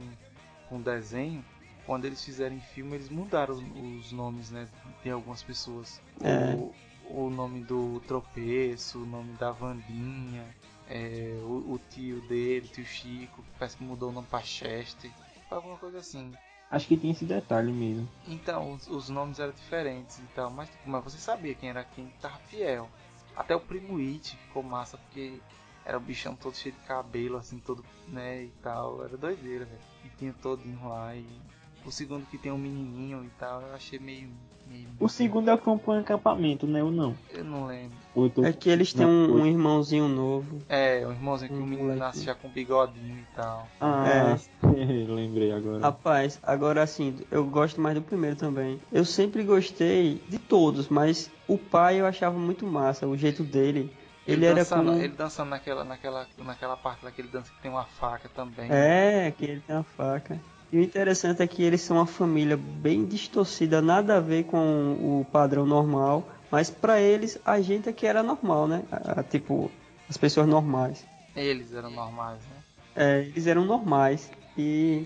com desenho, quando eles fizerem filme, eles mudaram os, os nomes, né? De algumas pessoas. É. O, o nome do tropeço, o nome da Vandinha, é, o, o tio dele, o tio Chico, parece que mudou o nome pra Chester, alguma coisa assim. Acho que tem esse detalhe mesmo. Então, os, os nomes eram diferentes e tal, mas, tipo, mas você sabia quem era quem tava fiel. Até o primo It ficou massa porque era o bichão todo cheio de cabelo, assim, todo, né, e tal. Era doideira, velho. E tinha todinho lá. E o segundo que tem um menininho e tal, eu achei meio. O segundo é o que compõe o acampamento, né? Ou não? Eu não lembro. Tô- É que eles têm um, um irmãozinho novo. É, o irmãozinho que Um o menino moleque. nasce já com bigodinho e tal. Ah, [LAUGHS] lembrei agora. Rapaz, agora assim, eu gosto mais do primeiro também. Eu sempre gostei de todos, mas o pai eu achava muito massa, o jeito dele. Ele, era dançando, como. ele dançando naquela, naquela, naquela parte lá que ele dança que tem uma faca também. É, que ele tem uma faca. E o interessante é que eles são uma família bem distorcida, nada a ver com o padrão normal. Mas pra eles, a gente é que era normal, né? Ah, tipo, as pessoas normais. Eles eram normais, né? É, eles eram normais. E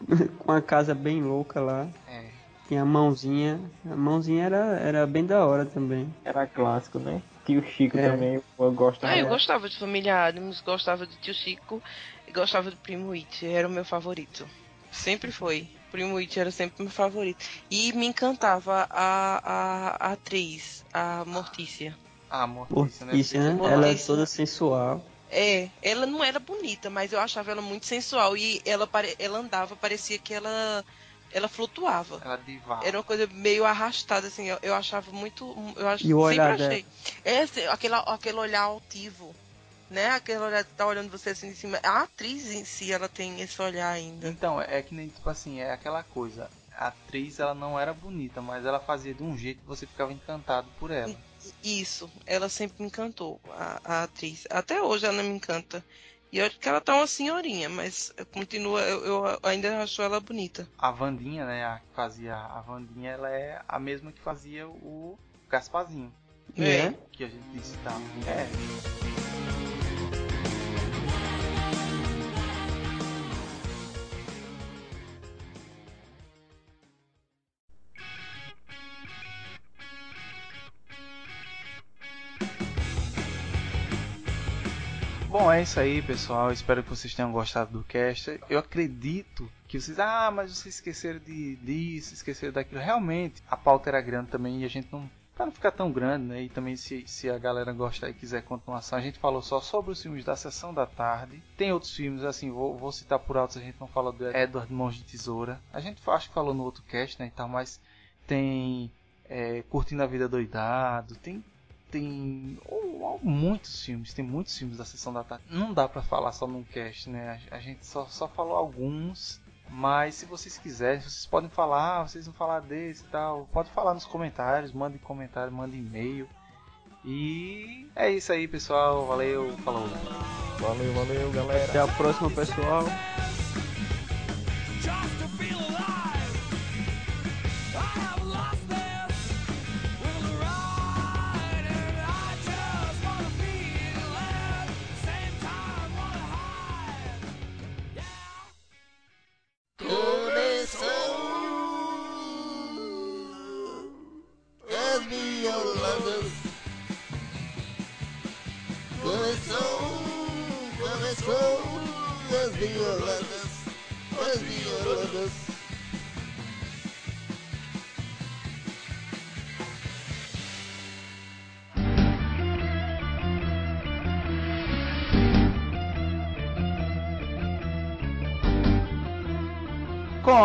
[LAUGHS] com a casa bem louca lá. É. Tinha a mãozinha. A mãozinha era, era bem da hora também. Era clássico, né? Tio Chico É. também, eu gosto. Ah, eu gostava de Família Adams, gostava do Tio Chico e gostava do Primo It, era o meu favorito. Sempre foi. Primo It era sempre meu favorito. E me encantava a, a, a atriz, a Mortícia. Ah, Mortícia, né? Mortícia, né? Mortícia. Ela é toda sensual. É, ela não era bonita, mas eu achava ela muito sensual. E ela, pare- ela andava, parecia que ela, ela flutuava. Ela divava. Era uma coisa meio arrastada, assim. Eu, eu achava muito. Eu acho, E o sempre olhar achei. É, assim, aquele, aquele olhar altivo. Né? Aquele olhar que tá olhando você assim de cima. A atriz em si, ela tem esse olhar ainda. Então, é que nem, tipo assim, é aquela coisa. A atriz, ela não era bonita, mas ela fazia de um jeito que você ficava encantado por ela. Isso, ela sempre me encantou, a, a atriz. Até hoje ela me encanta. E eu acho que ela tá uma senhorinha, mas continua, eu, eu ainda acho ela bonita. A Vandinha, né, a que fazia a Vandinha, ela é a mesma que fazia o Gasparzinho, É. que a gente disse tal. É. é isso aí, pessoal. Espero que vocês tenham gostado do cast. Eu acredito que vocês, ah, mas vocês esqueceram de disso, esqueceram daquilo. Realmente, a pauta era grande também e a gente não para não ficar tão grande, né? E também se, se a galera gostar e quiser continuação, a gente falou só sobre os filmes da sessão da tarde. Tem outros filmes, assim, vou, vou citar por alto, a gente não fala do Edward Mãos de Tesoura. A gente acho que falou no outro cast, né? E tal, mas tem é, Curtindo a Vida Doidado, tem tem oh, muitos filmes, tem muitos filmes da sessão da tarde. Não dá para falar só num cast, né? A, a gente só, só falou alguns mas se vocês quiserem, vocês podem falar, ah, vocês vão falar desse e tal. Pode falar nos comentários, mandem comentário, mandem e-mail. E é isso aí, pessoal. Valeu, falou. Valeu, valeu, galera. Até a próxima, pessoal.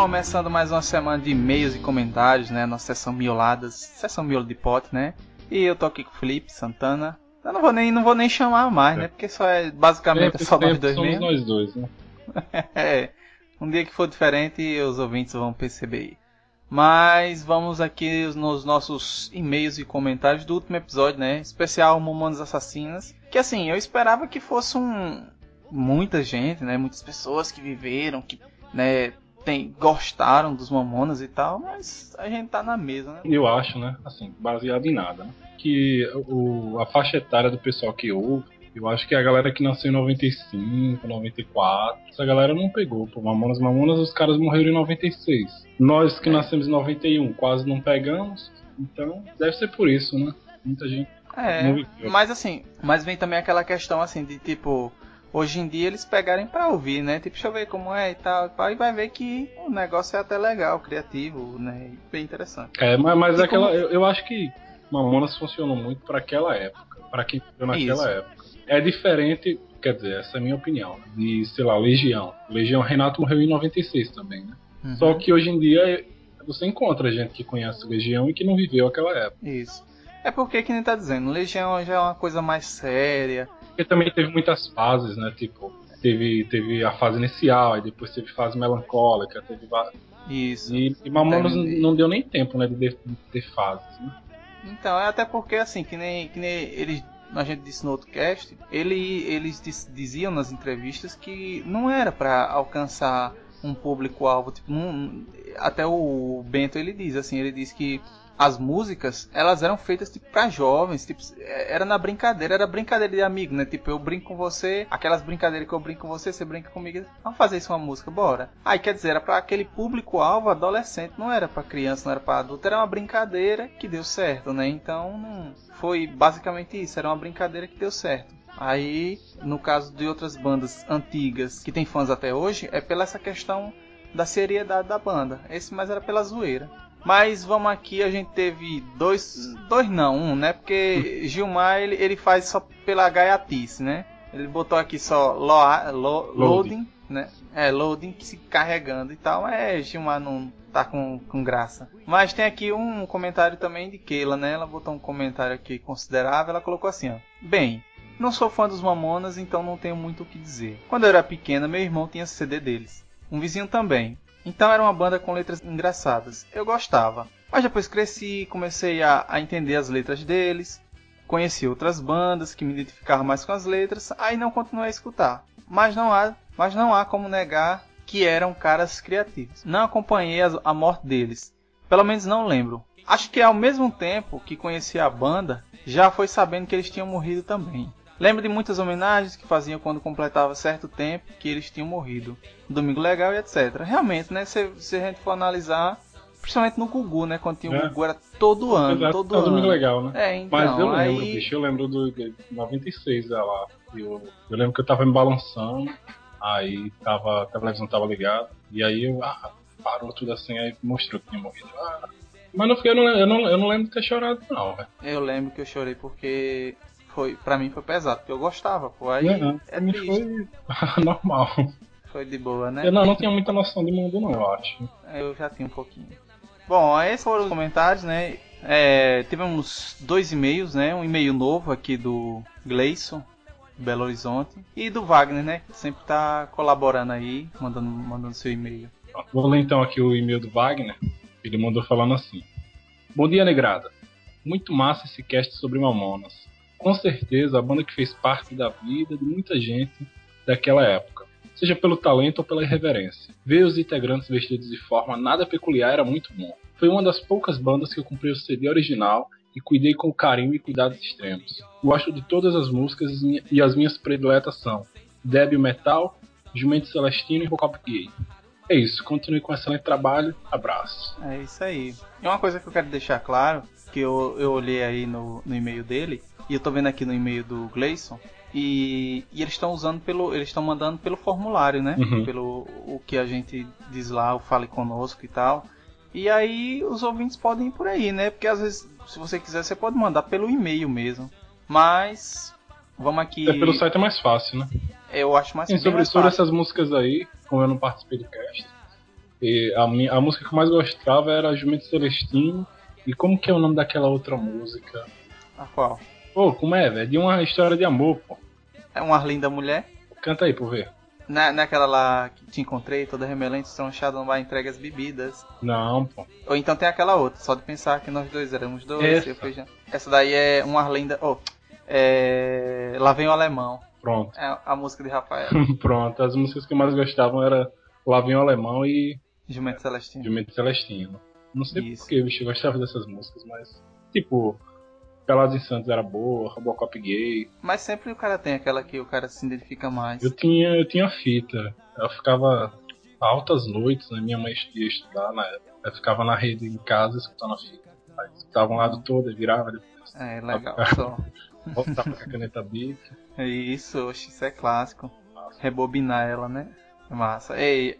Começando mais uma semana de e-mails e comentários, né? Nossa sessão mioladas, sessão miolo de pote, né? E eu tô aqui com o Felipe Santana. Eu não vou nem, não vou nem chamar mais, né? Porque só é basicamente Sempre, só nós dois somos mesmo. nós dois, né? [LAUGHS] é, um dia que for diferente, os ouvintes vão perceber. Mas vamos aqui nos nossos e-mails e comentários do último episódio, né? Especial Momonas Assassinas. Que assim, eu esperava que fosse um. Muita gente, né? Muitas pessoas que viveram, que, né? Tem, gostaram dos Mamonas e tal, mas a gente tá na mesa, né? Eu acho, né? Assim, baseado em nada, né? Que o, a faixa etária do pessoal que ouve, eu acho que é a galera que nasceu em 95, 94, essa galera não pegou. Pô, Mamonas Mamonas, os caras morreram em 96. Nós que nascemos em 91 quase não pegamos, então deve ser por isso, né? Muita gente É, mas assim, mas vem também aquela questão assim de tipo, hoje em dia eles pegarem pra ouvir, né? Tipo, deixa eu ver como é e tal, e e vai ver que o negócio é até legal, criativo, né? E bem interessante. É, mas, mas aquela, como- eu, eu acho que Mamonas funcionou muito para aquela época, para quem viveu naquela Isso. época. É diferente, quer dizer, essa é a minha opinião, de, sei lá, Legião. Legião Renato morreu em 96 também, né? Uhum. Só que hoje em dia você encontra gente que conhece Legião e que não viveu aquela época. Isso. É porque, que nem tá dizendo, Legião já é uma coisa mais séria. Porque também teve muitas fases, né? Tipo, teve, teve a fase inicial, aí depois teve fase melancólica, teve Isso. e, e Mamonas não deu nem tempo, né, de, de ter fases, né? Então, é até porque assim, que nem, que nem eles. A gente disse no outro cast, ele, eles diziam nas entrevistas que não era pra alcançar um público-alvo. Tipo, não- até o Bento ele diz assim, ele diz que as músicas elas eram feitas tipo para jovens, tipo, era na brincadeira, era brincadeira de amigo, né? Tipo, eu brinco com você, aquelas brincadeiras que eu brinco com você, você brinca comigo, vamos fazer isso uma música, bora. Aí quer dizer, era para aquele público-alvo adolescente, não era para criança, não era para adulto, era uma brincadeira que deu certo, né? Então, não foi basicamente isso, era uma brincadeira que deu certo. Aí, no caso de outras bandas antigas que tem fãs até hoje, é pela essa questão da seriedade da banda. Esse mais era pela zoeira. Mas vamos aqui, a gente teve dois, dois não, um, né? Porque [LAUGHS] Gilmar ele, ele faz só pela gaiatice, né? Ele botou aqui só loa- lo- loading, né? É, loading que se carregando e tal, mas Gilmar não tá com, com graça. Mas tem aqui um comentário também de Keila, né? Ela botou um comentário aqui considerável, ela colocou assim, ó. Bem, não sou fã dos Mamonas, então não tenho muito o que dizer. Quando eu era pequena, meu irmão tinha CD deles. Um vizinho também. Então era uma banda com letras engraçadas. Eu gostava. Mas depois cresci, comecei a, a entender as letras deles. Conheci outras bandas que me identificavam mais com as letras. Aí não continuei a escutar. Mas não há, mas não há como negar que eram caras criativos. Não acompanhei as- a morte deles. Pelo menos não lembro. Acho que ao mesmo tempo que conheci a banda, já foi sabendo que eles tinham morrido também. Lembro de muitas homenagens que faziam quando completava certo tempo que eles tinham morrido. Domingo Legal e etc. Realmente, né? Se, se a gente for analisar, principalmente no Gugu, né? Quando tinha o É. Gugu, era todo ano, Exato, todo é um domingo ano. legal, né? É, então, Mas eu lembro, aí... bicho, eu lembro do de 96 lá, Eu, eu lembro que eu tava me balançando, aí tava, a televisão tava ligada, e aí eu, ah, parou tudo assim, aí mostrou que tinha morrido. Ah, mas não fiquei, eu não, eu, não, eu não lembro de ter chorado, não, velho. Eu lembro que eu chorei porque foi, pra mim foi pesado, porque eu gostava, pô. Aí Não, é triste. foi [LAUGHS] normal. Foi de boa, né? Eu não, não tinha muita noção de mundo, não, eu acho. Eu já tinha um pouquinho. Bom, esses foram os comentários, né? É, tivemos dois e-mails, né? Um e-mail novo aqui do Gleison, Belo Horizonte, e do Wagner, né? Que sempre tá colaborando aí, mandando, mandando seu e-mail. Vou ler então aqui o e-mail do Wagner. Ele mandou falando assim: Bom dia, Negrada. Muito massa esse cast sobre Mamonas. Com certeza a banda que fez parte da vida de muita gente daquela época, seja pelo talento ou pela irreverência. Ver os integrantes vestidos de forma nada peculiar era muito bom. Foi uma das poucas bandas que eu comprei o CD original e cuidei com carinho e cuidados extremos. Gosto de todas as músicas e as minhas prediletas são Débil Metal, Jumento Celestino e Gay. É isso, continue com excelente trabalho, abraço. É isso aí. E uma coisa que eu quero deixar claro, que eu, eu olhei aí no, no e-mail dele, e eu tô vendo aqui no e-mail do Gleison, e, e eles estão usando pelo. Eles estão mandando pelo formulário, né? Uhum. Pelo o que a gente diz lá, o Fale Conosco e tal. E aí os ouvintes podem ir por aí, né? Porque às vezes, se você quiser, você pode mandar pelo e-mail mesmo. Mas vamos aqui. É pelo site é mais fácil, né? Eu acho mais Sim, sobre, mais sobre fácil. essas músicas aí, como eu não participei do cast, e a, minha, a música que eu mais gostava era Jumento Celestino. E como que é o nome daquela outra música? A qual? Pô, como é, velho? De uma história de amor, pô. É um Arlinda Mulher? Canta aí, por ver. Na, naquela lá que te encontrei, toda remelente, estronchada, não vai entregue as bebidas. Não, pô. Ou então tem aquela outra, só de pensar que nós dois éramos dois. Essa. já- Essa daí é um Arlinda. Oh, é. Lá vem o alemão. Pronto. É a música de Rafael. [LAUGHS] Pronto. As músicas que eu mais gostavam era Lá Vem o Alemão e Jumento Celestino. Jumento Celestino. Não sei Isso. porque, bicho, eu gostava dessas músicas, mas. Tipo, Pelados em Santos era boa, Robocop Gay. Mas sempre o cara tem aquela que o cara se identifica mais. Eu tinha, eu tinha fita. Eu ficava altas noites, né? Minha mãe ia estudar na época. Eu ficava na rede em casa escutando a fita. Aí escutava um lado todo, virava, depois É, legal. Só. [LAUGHS] voltava com a caneta bic. É Isso, oxe, isso é clássico. Rebobinar ela, né? Massa. Ei,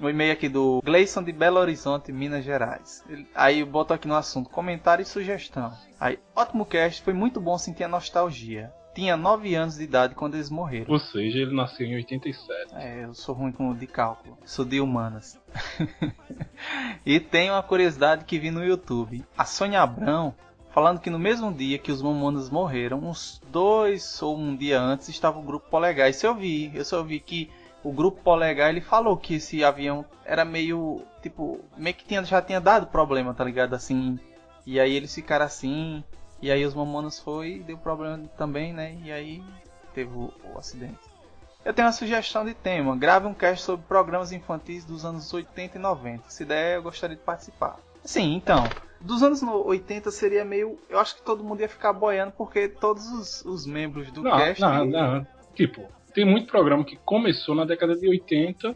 o e-mail aqui do Gleison de Belo Horizonte, Minas Gerais. Ele- aí botou aqui no assunto comentário e sugestão. Aí, ótimo cast, foi muito bom sentir a nostalgia. Tinha 9 anos de idade quando eles morreram. Ou seja, ele nasceu em 87. É, eu sou ruim com de cálculo. Sou de humanas. [LAUGHS] e tem uma curiosidade que vi no YouTube. A Sônia Abrão falando que no mesmo dia que os Mamonas morreram, uns dois ou um dia antes, estava o grupo Polegar. Isso eu vi. Eu só vi que o grupo Polegar ele falou que esse avião era meio tipo meio que tinha, já tinha dado problema, tá ligado? Assim. E aí eles ficaram assim. E aí os Mamonas foi, deu problema também, né? E aí teve o, o acidente. Eu tenho uma sugestão de tema. Grave um cast sobre programas infantis dos anos 80 e 90. Se der, eu gostaria de participar. Sim, então. Dos anos no- 80 seria meio. Eu acho que todo mundo ia ficar boiando, porque todos os, os membros do Não, cast. não, não. Tipo, tem muito programa que começou na década de 80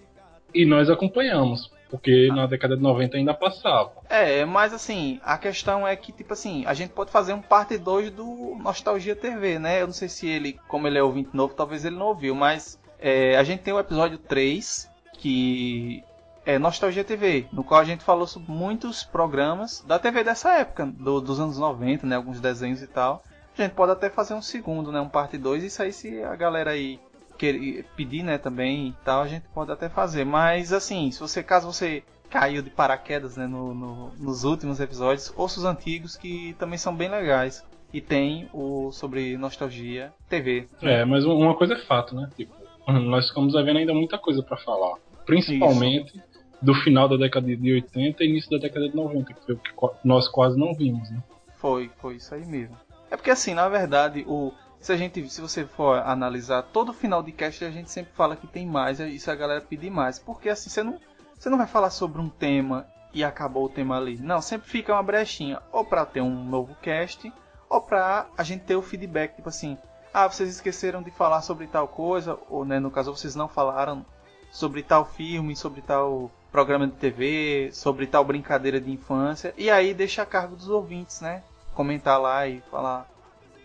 e nós acompanhamos. Porque na década de 90 ainda passava. É, mas assim, a questão é que, tipo assim, a gente pode fazer um parte 2 do Nostalgia TV, né? Eu não sei se ele, como ele é ouvinte novo, talvez ele não ouviu, mas é, a gente tem o episódio 3, que é Nostalgia TV, no qual a gente falou sobre muitos programas da TV dessa época, do- dos anos 90, né? Alguns desenhos e tal. A gente pode até fazer um segundo, né? Um parte 2, isso aí se a galera aí querer pedir, né, também e tal, a gente pode até fazer. Mas assim, se você caso você caiu de paraquedas, né, no, no- nos últimos episódios, ouça os antigos que também são bem legais. E tem o sobre nostalgia TV. É, mas um- uma coisa é fato, né? Tipo, [CLEARS THROAT] nós ficamos vendo ainda muita coisa pra falar. Principalmente do final da década de 80 e início da década de 90, que foi o que nós quase não vimos, né? Foi, foi isso aí mesmo. É porque assim, na verdade, o se a gente, se você for analisar todo final de cast, a gente sempre fala que tem mais, e se a galera pedir mais, porque assim, você não, você não vai falar sobre um tema e acabou o tema ali. Não, sempre fica uma brechinha, ou pra ter um novo cast, ou pra a gente ter o feedback, tipo assim, ah, vocês esqueceram de falar sobre tal coisa, ou né, no caso vocês não falaram sobre tal filme, sobre tal programa de TV, sobre tal brincadeira de infância, e aí deixa a cargo dos ouvintes, né? Comentar lá e falar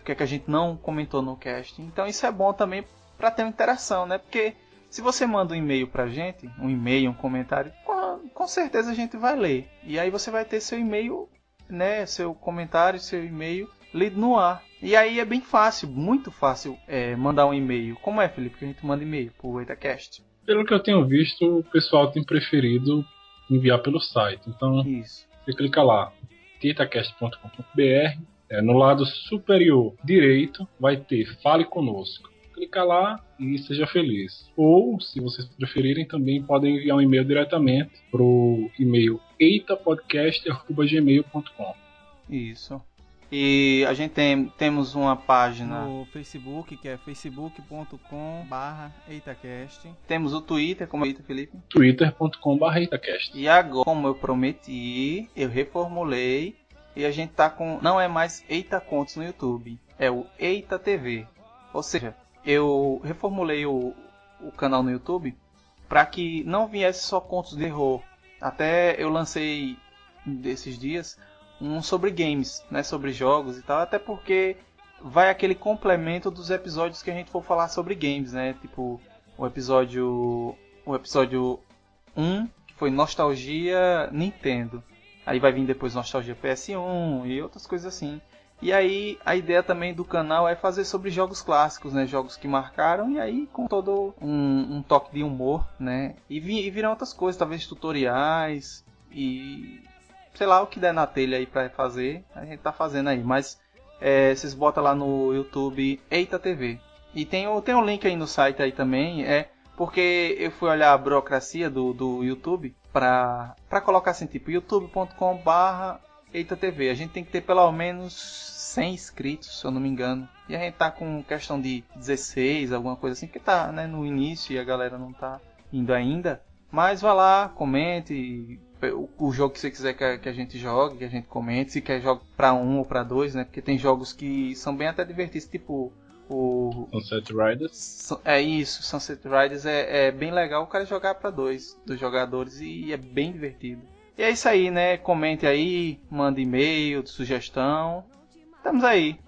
o que é que a gente não comentou no cast. Então isso é bom também para ter uma interação, né? Porque se você manda um e-mail pra gente, um e-mail, um comentário, com, certeza a gente vai ler. E aí você vai ter seu e-mail, né? Seu comentário, seu e-mail lido no ar. E aí é bem fácil, muito fácil é, mandar um e-mail. Como é, Felipe, que a gente manda e-mail pro EitaCast? Pelo que eu tenho visto, o pessoal tem preferido enviar pelo site. Então Isso. você clica lá, titacast.com.br, é, no lado superior direito vai ter Fale Conosco. Clica lá e seja feliz. Ou, se vocês preferirem, também podem enviar um e-mail diretamente pro e-mail eitapodcast.gmail.com. Isso. E a gente tem, temos uma página, No Facebook, que é facebook.com barra EitaCast. temos o Twitter, como é Eita, Felipe? twitter.com.br eitacast. E agora, como eu prometi, eu reformulei e a gente tá com. Não é mais Eita Contos no YouTube, é o Eita TV. Ou seja, eu reformulei o, o canal no YouTube para que não viesse só contos de terror. Até eu lancei desses dias um sobre games, né, sobre jogos e tal, até porque vai aquele complemento dos episódios que a gente for falar sobre games, né? Tipo, o episódio o episódio 1, que foi Nostalgia Nintendo. Aí vai vir depois Nostalgia PS1 e outras coisas assim. E aí a ideia também do canal é fazer sobre jogos clássicos, né? Jogos que marcaram e aí com todo um, um toque de humor, né? E, vi, e viram outras coisas, talvez tutoriais e sei lá o que der na telha aí pra fazer, a gente tá fazendo aí. Mas é, vocês botam lá no YouTube Eita TV. E tem, o- tem um link aí no site aí também, é porque eu fui olhar a burocracia do, do YouTube pra, pra colocar assim, tipo, youtube.com barra Eita TV. A gente tem que ter pelo menos 100 inscritos, se eu não me engano. E a gente tá com questão de 16, alguma coisa assim, que tá né, no início e a galera não tá indo ainda. Mas vá lá, comente o, o jogo que você quiser que a, que a gente jogue, que a gente comente, se quer jogar pra um ou pra dois, né? Porque tem jogos que são bem até divertidos, tipo o Sunset Riders. É isso, Sunset Riders é, é bem legal o cara jogar pra dois dos jogadores e é bem divertido. E é isso aí, né? Comente aí, manda e-mail, sugestão. Estamos aí.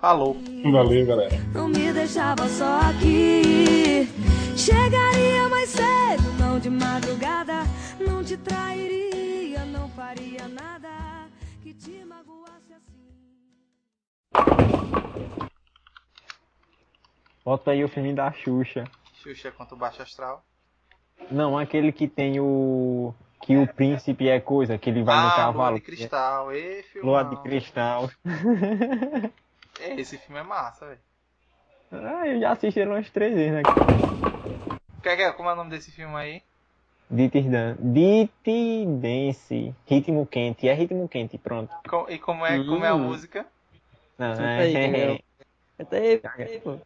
Falou. Valeu, galera. não me deixava só aqui. Chegaria mais cedo, não de madrugada. Não te trairia, não faria nada que te magoasse assim. Bota aí o filme da Xuxa. Xuxa contra o Baixo Astral. Não, aquele que tem o. Que o príncipe é coisa, que ele vai no ah, cavalo. Lua de Cristal. Ê, filmão. Lua de cristal. É, Esse filme é massa, velho. ah, eu já assisti ele umas três vezes, né? Quer, quer, como é o nome desse filme aí? Ditidan. Ditidense. Ritmo quente. É ritmo quente, pronto. Co- E como é, como é a Hum. música? Não, Canta aí, é... Até aí, pô.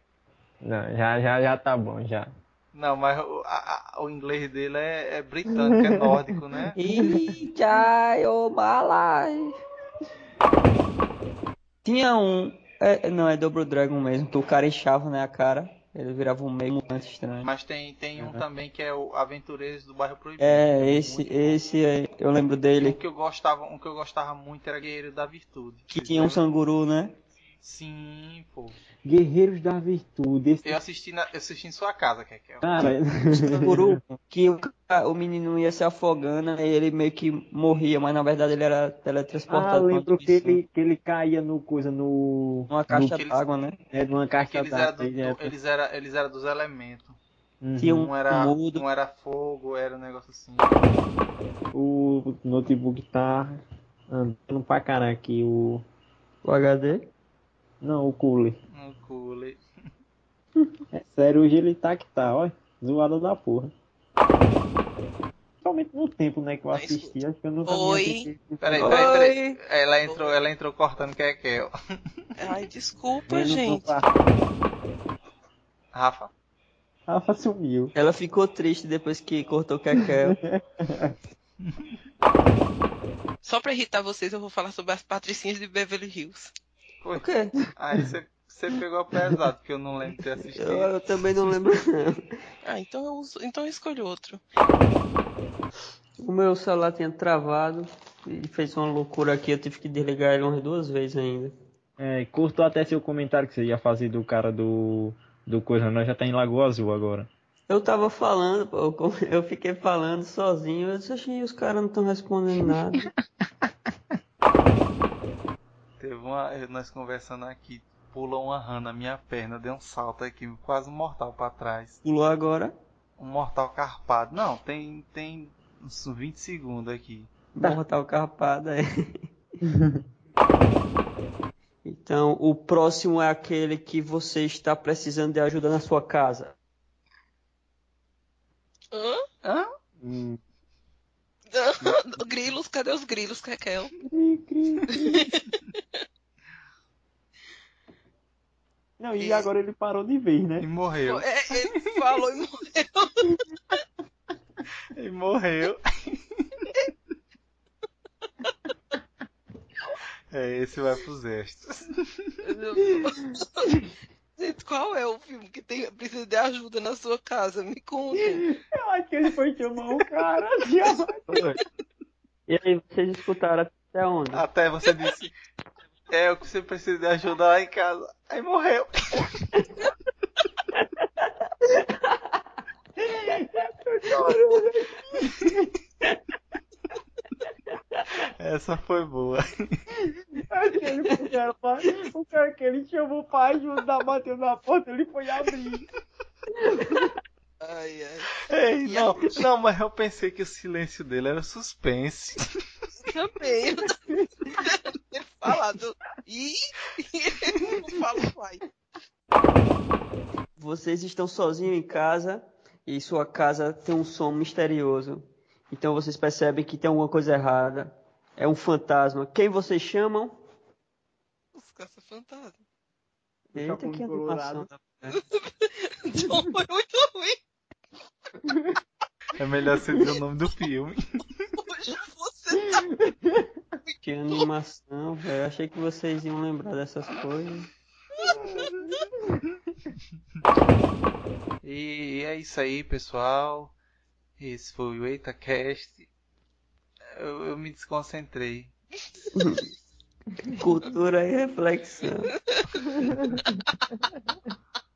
Não, já, já, já tá bom, já. Não, mas o, a- o inglês dele é, é britânico, é nórdico, né? [LAUGHS] Ih, tchai, ô malai. Tinha um. é, não, é Double Dragon mesmo, que o cara inchava, né, a cara. Ele virava um meio mutante estranho. Mas tem, tem um também que é o Aventureiros do Bairro Proibido. É, esse, muito esse aí, eu lembro Um dele. que eu gostava, um que eu gostava muito era Guerreiro da Virtude. Que tinha um sanguru, né? Sim, pô. Guerreiros da Virtude. Esse Eu assisti, na, eu assisti em sua casa, Kekel. cara. Canguru, [LAUGHS] que o, o menino ia se afogando e ele meio que morria, mas na verdade ele era Ah, teletransportado. pra lembro que ele, que ele caía no coisa, no. Numa caixa d'água, né? É, numa Que caixa eles eram d'água. do, é, do- eles era, eles era dos elementos. uhum. Tinha um Um era, mudo. um era fogo, era um negócio assim. O notebook tá andando pra caralho aqui. O. O HD. Não, o cooler. Um cooler. [LAUGHS] É sério, hoje ele tá que tá, ó. Zoada da porra. Principalmente no tempo, né, que eu assisti, acho que eu nunca Oi. Peraí, Oi. peraí, peraí. Ela entrou, ela entrou cortando Kekel. [LAUGHS] Ai, desculpa, Vendo no gente. quarto. Rafa. Rafa sumiu. Ela ficou triste depois que cortou o Kekel. [LAUGHS] Só pra irritar vocês, eu vou falar sobre as patricinhas de Beverly Hills. Foi. o quê? Aí você, você pegou pesado, porque eu não lembro de ter assistido. Eu, eu também não lembro. Ah, então eu, uso- então eu escolho outro. O meu celular tinha travado e fez uma loucura aqui, eu tive que desligar ele umas duas vezes ainda. É, cortou até seu comentário que você ia fazer do cara do. Do coisa, nós já tá em Lagoa Azul agora. Eu tava falando, pô, eu fiquei falando sozinho, eu disse, "Oxi, os caras não estão respondendo nada. [LAUGHS] Teve uma. Nós conversando aqui, pulou uma rã na minha perna, deu um salto aqui, quase um mortal pra trás. Pulou agora. Um mortal carpado. Não, tem. tem uns 20 segundos aqui. Mortal Carpada é. [LAUGHS] Então, o próximo é aquele que você está precisando de ajuda na sua casa. Hã? Hã? Hum. Grilos, cadê os grilos, Kekel? [LAUGHS] Não, e agora ele parou de vez, né? E morreu. É, ele falou e morreu. [LAUGHS] E morreu. [LAUGHS] É, esse vai pros extras. Gente, qual é o filme que tem, precisa de ajuda na sua casa? Me conta. [LAUGHS] Eu acho que ele foi chamar o cara. E aí, vocês escutaram até onde? Até você disse. É o que você precisa de ajuda lá em casa. Aí morreu. [LAUGHS] Essa foi boa. Aquele o cara, o cara que ele chamou pra ajuda, bateu na porta, ele foi abrir. Ai, ai. Ei, não, não, mas eu pensei que o silêncio dele era suspense. Também. Ele falado. Ih, não fala vai. Vocês estão sozinhos em casa e sua casa tem um som misterioso. Então vocês percebem que tem alguma coisa errada. É um fantasma. Quem vocês chamam? Os caça-fantasma. Eita, Capão que animação. Então [LAUGHS] foi muito ruim. É melhor você dizer o nome do filme. Hoje você tá. Que animação, velho. Achei que vocês iam lembrar dessas coisas. [LAUGHS] E é isso aí, pessoal. Esse foi o EitaCast. Eu, eu me desconcentrei. [LAUGHS] Cultura e reflexão. [LAUGHS]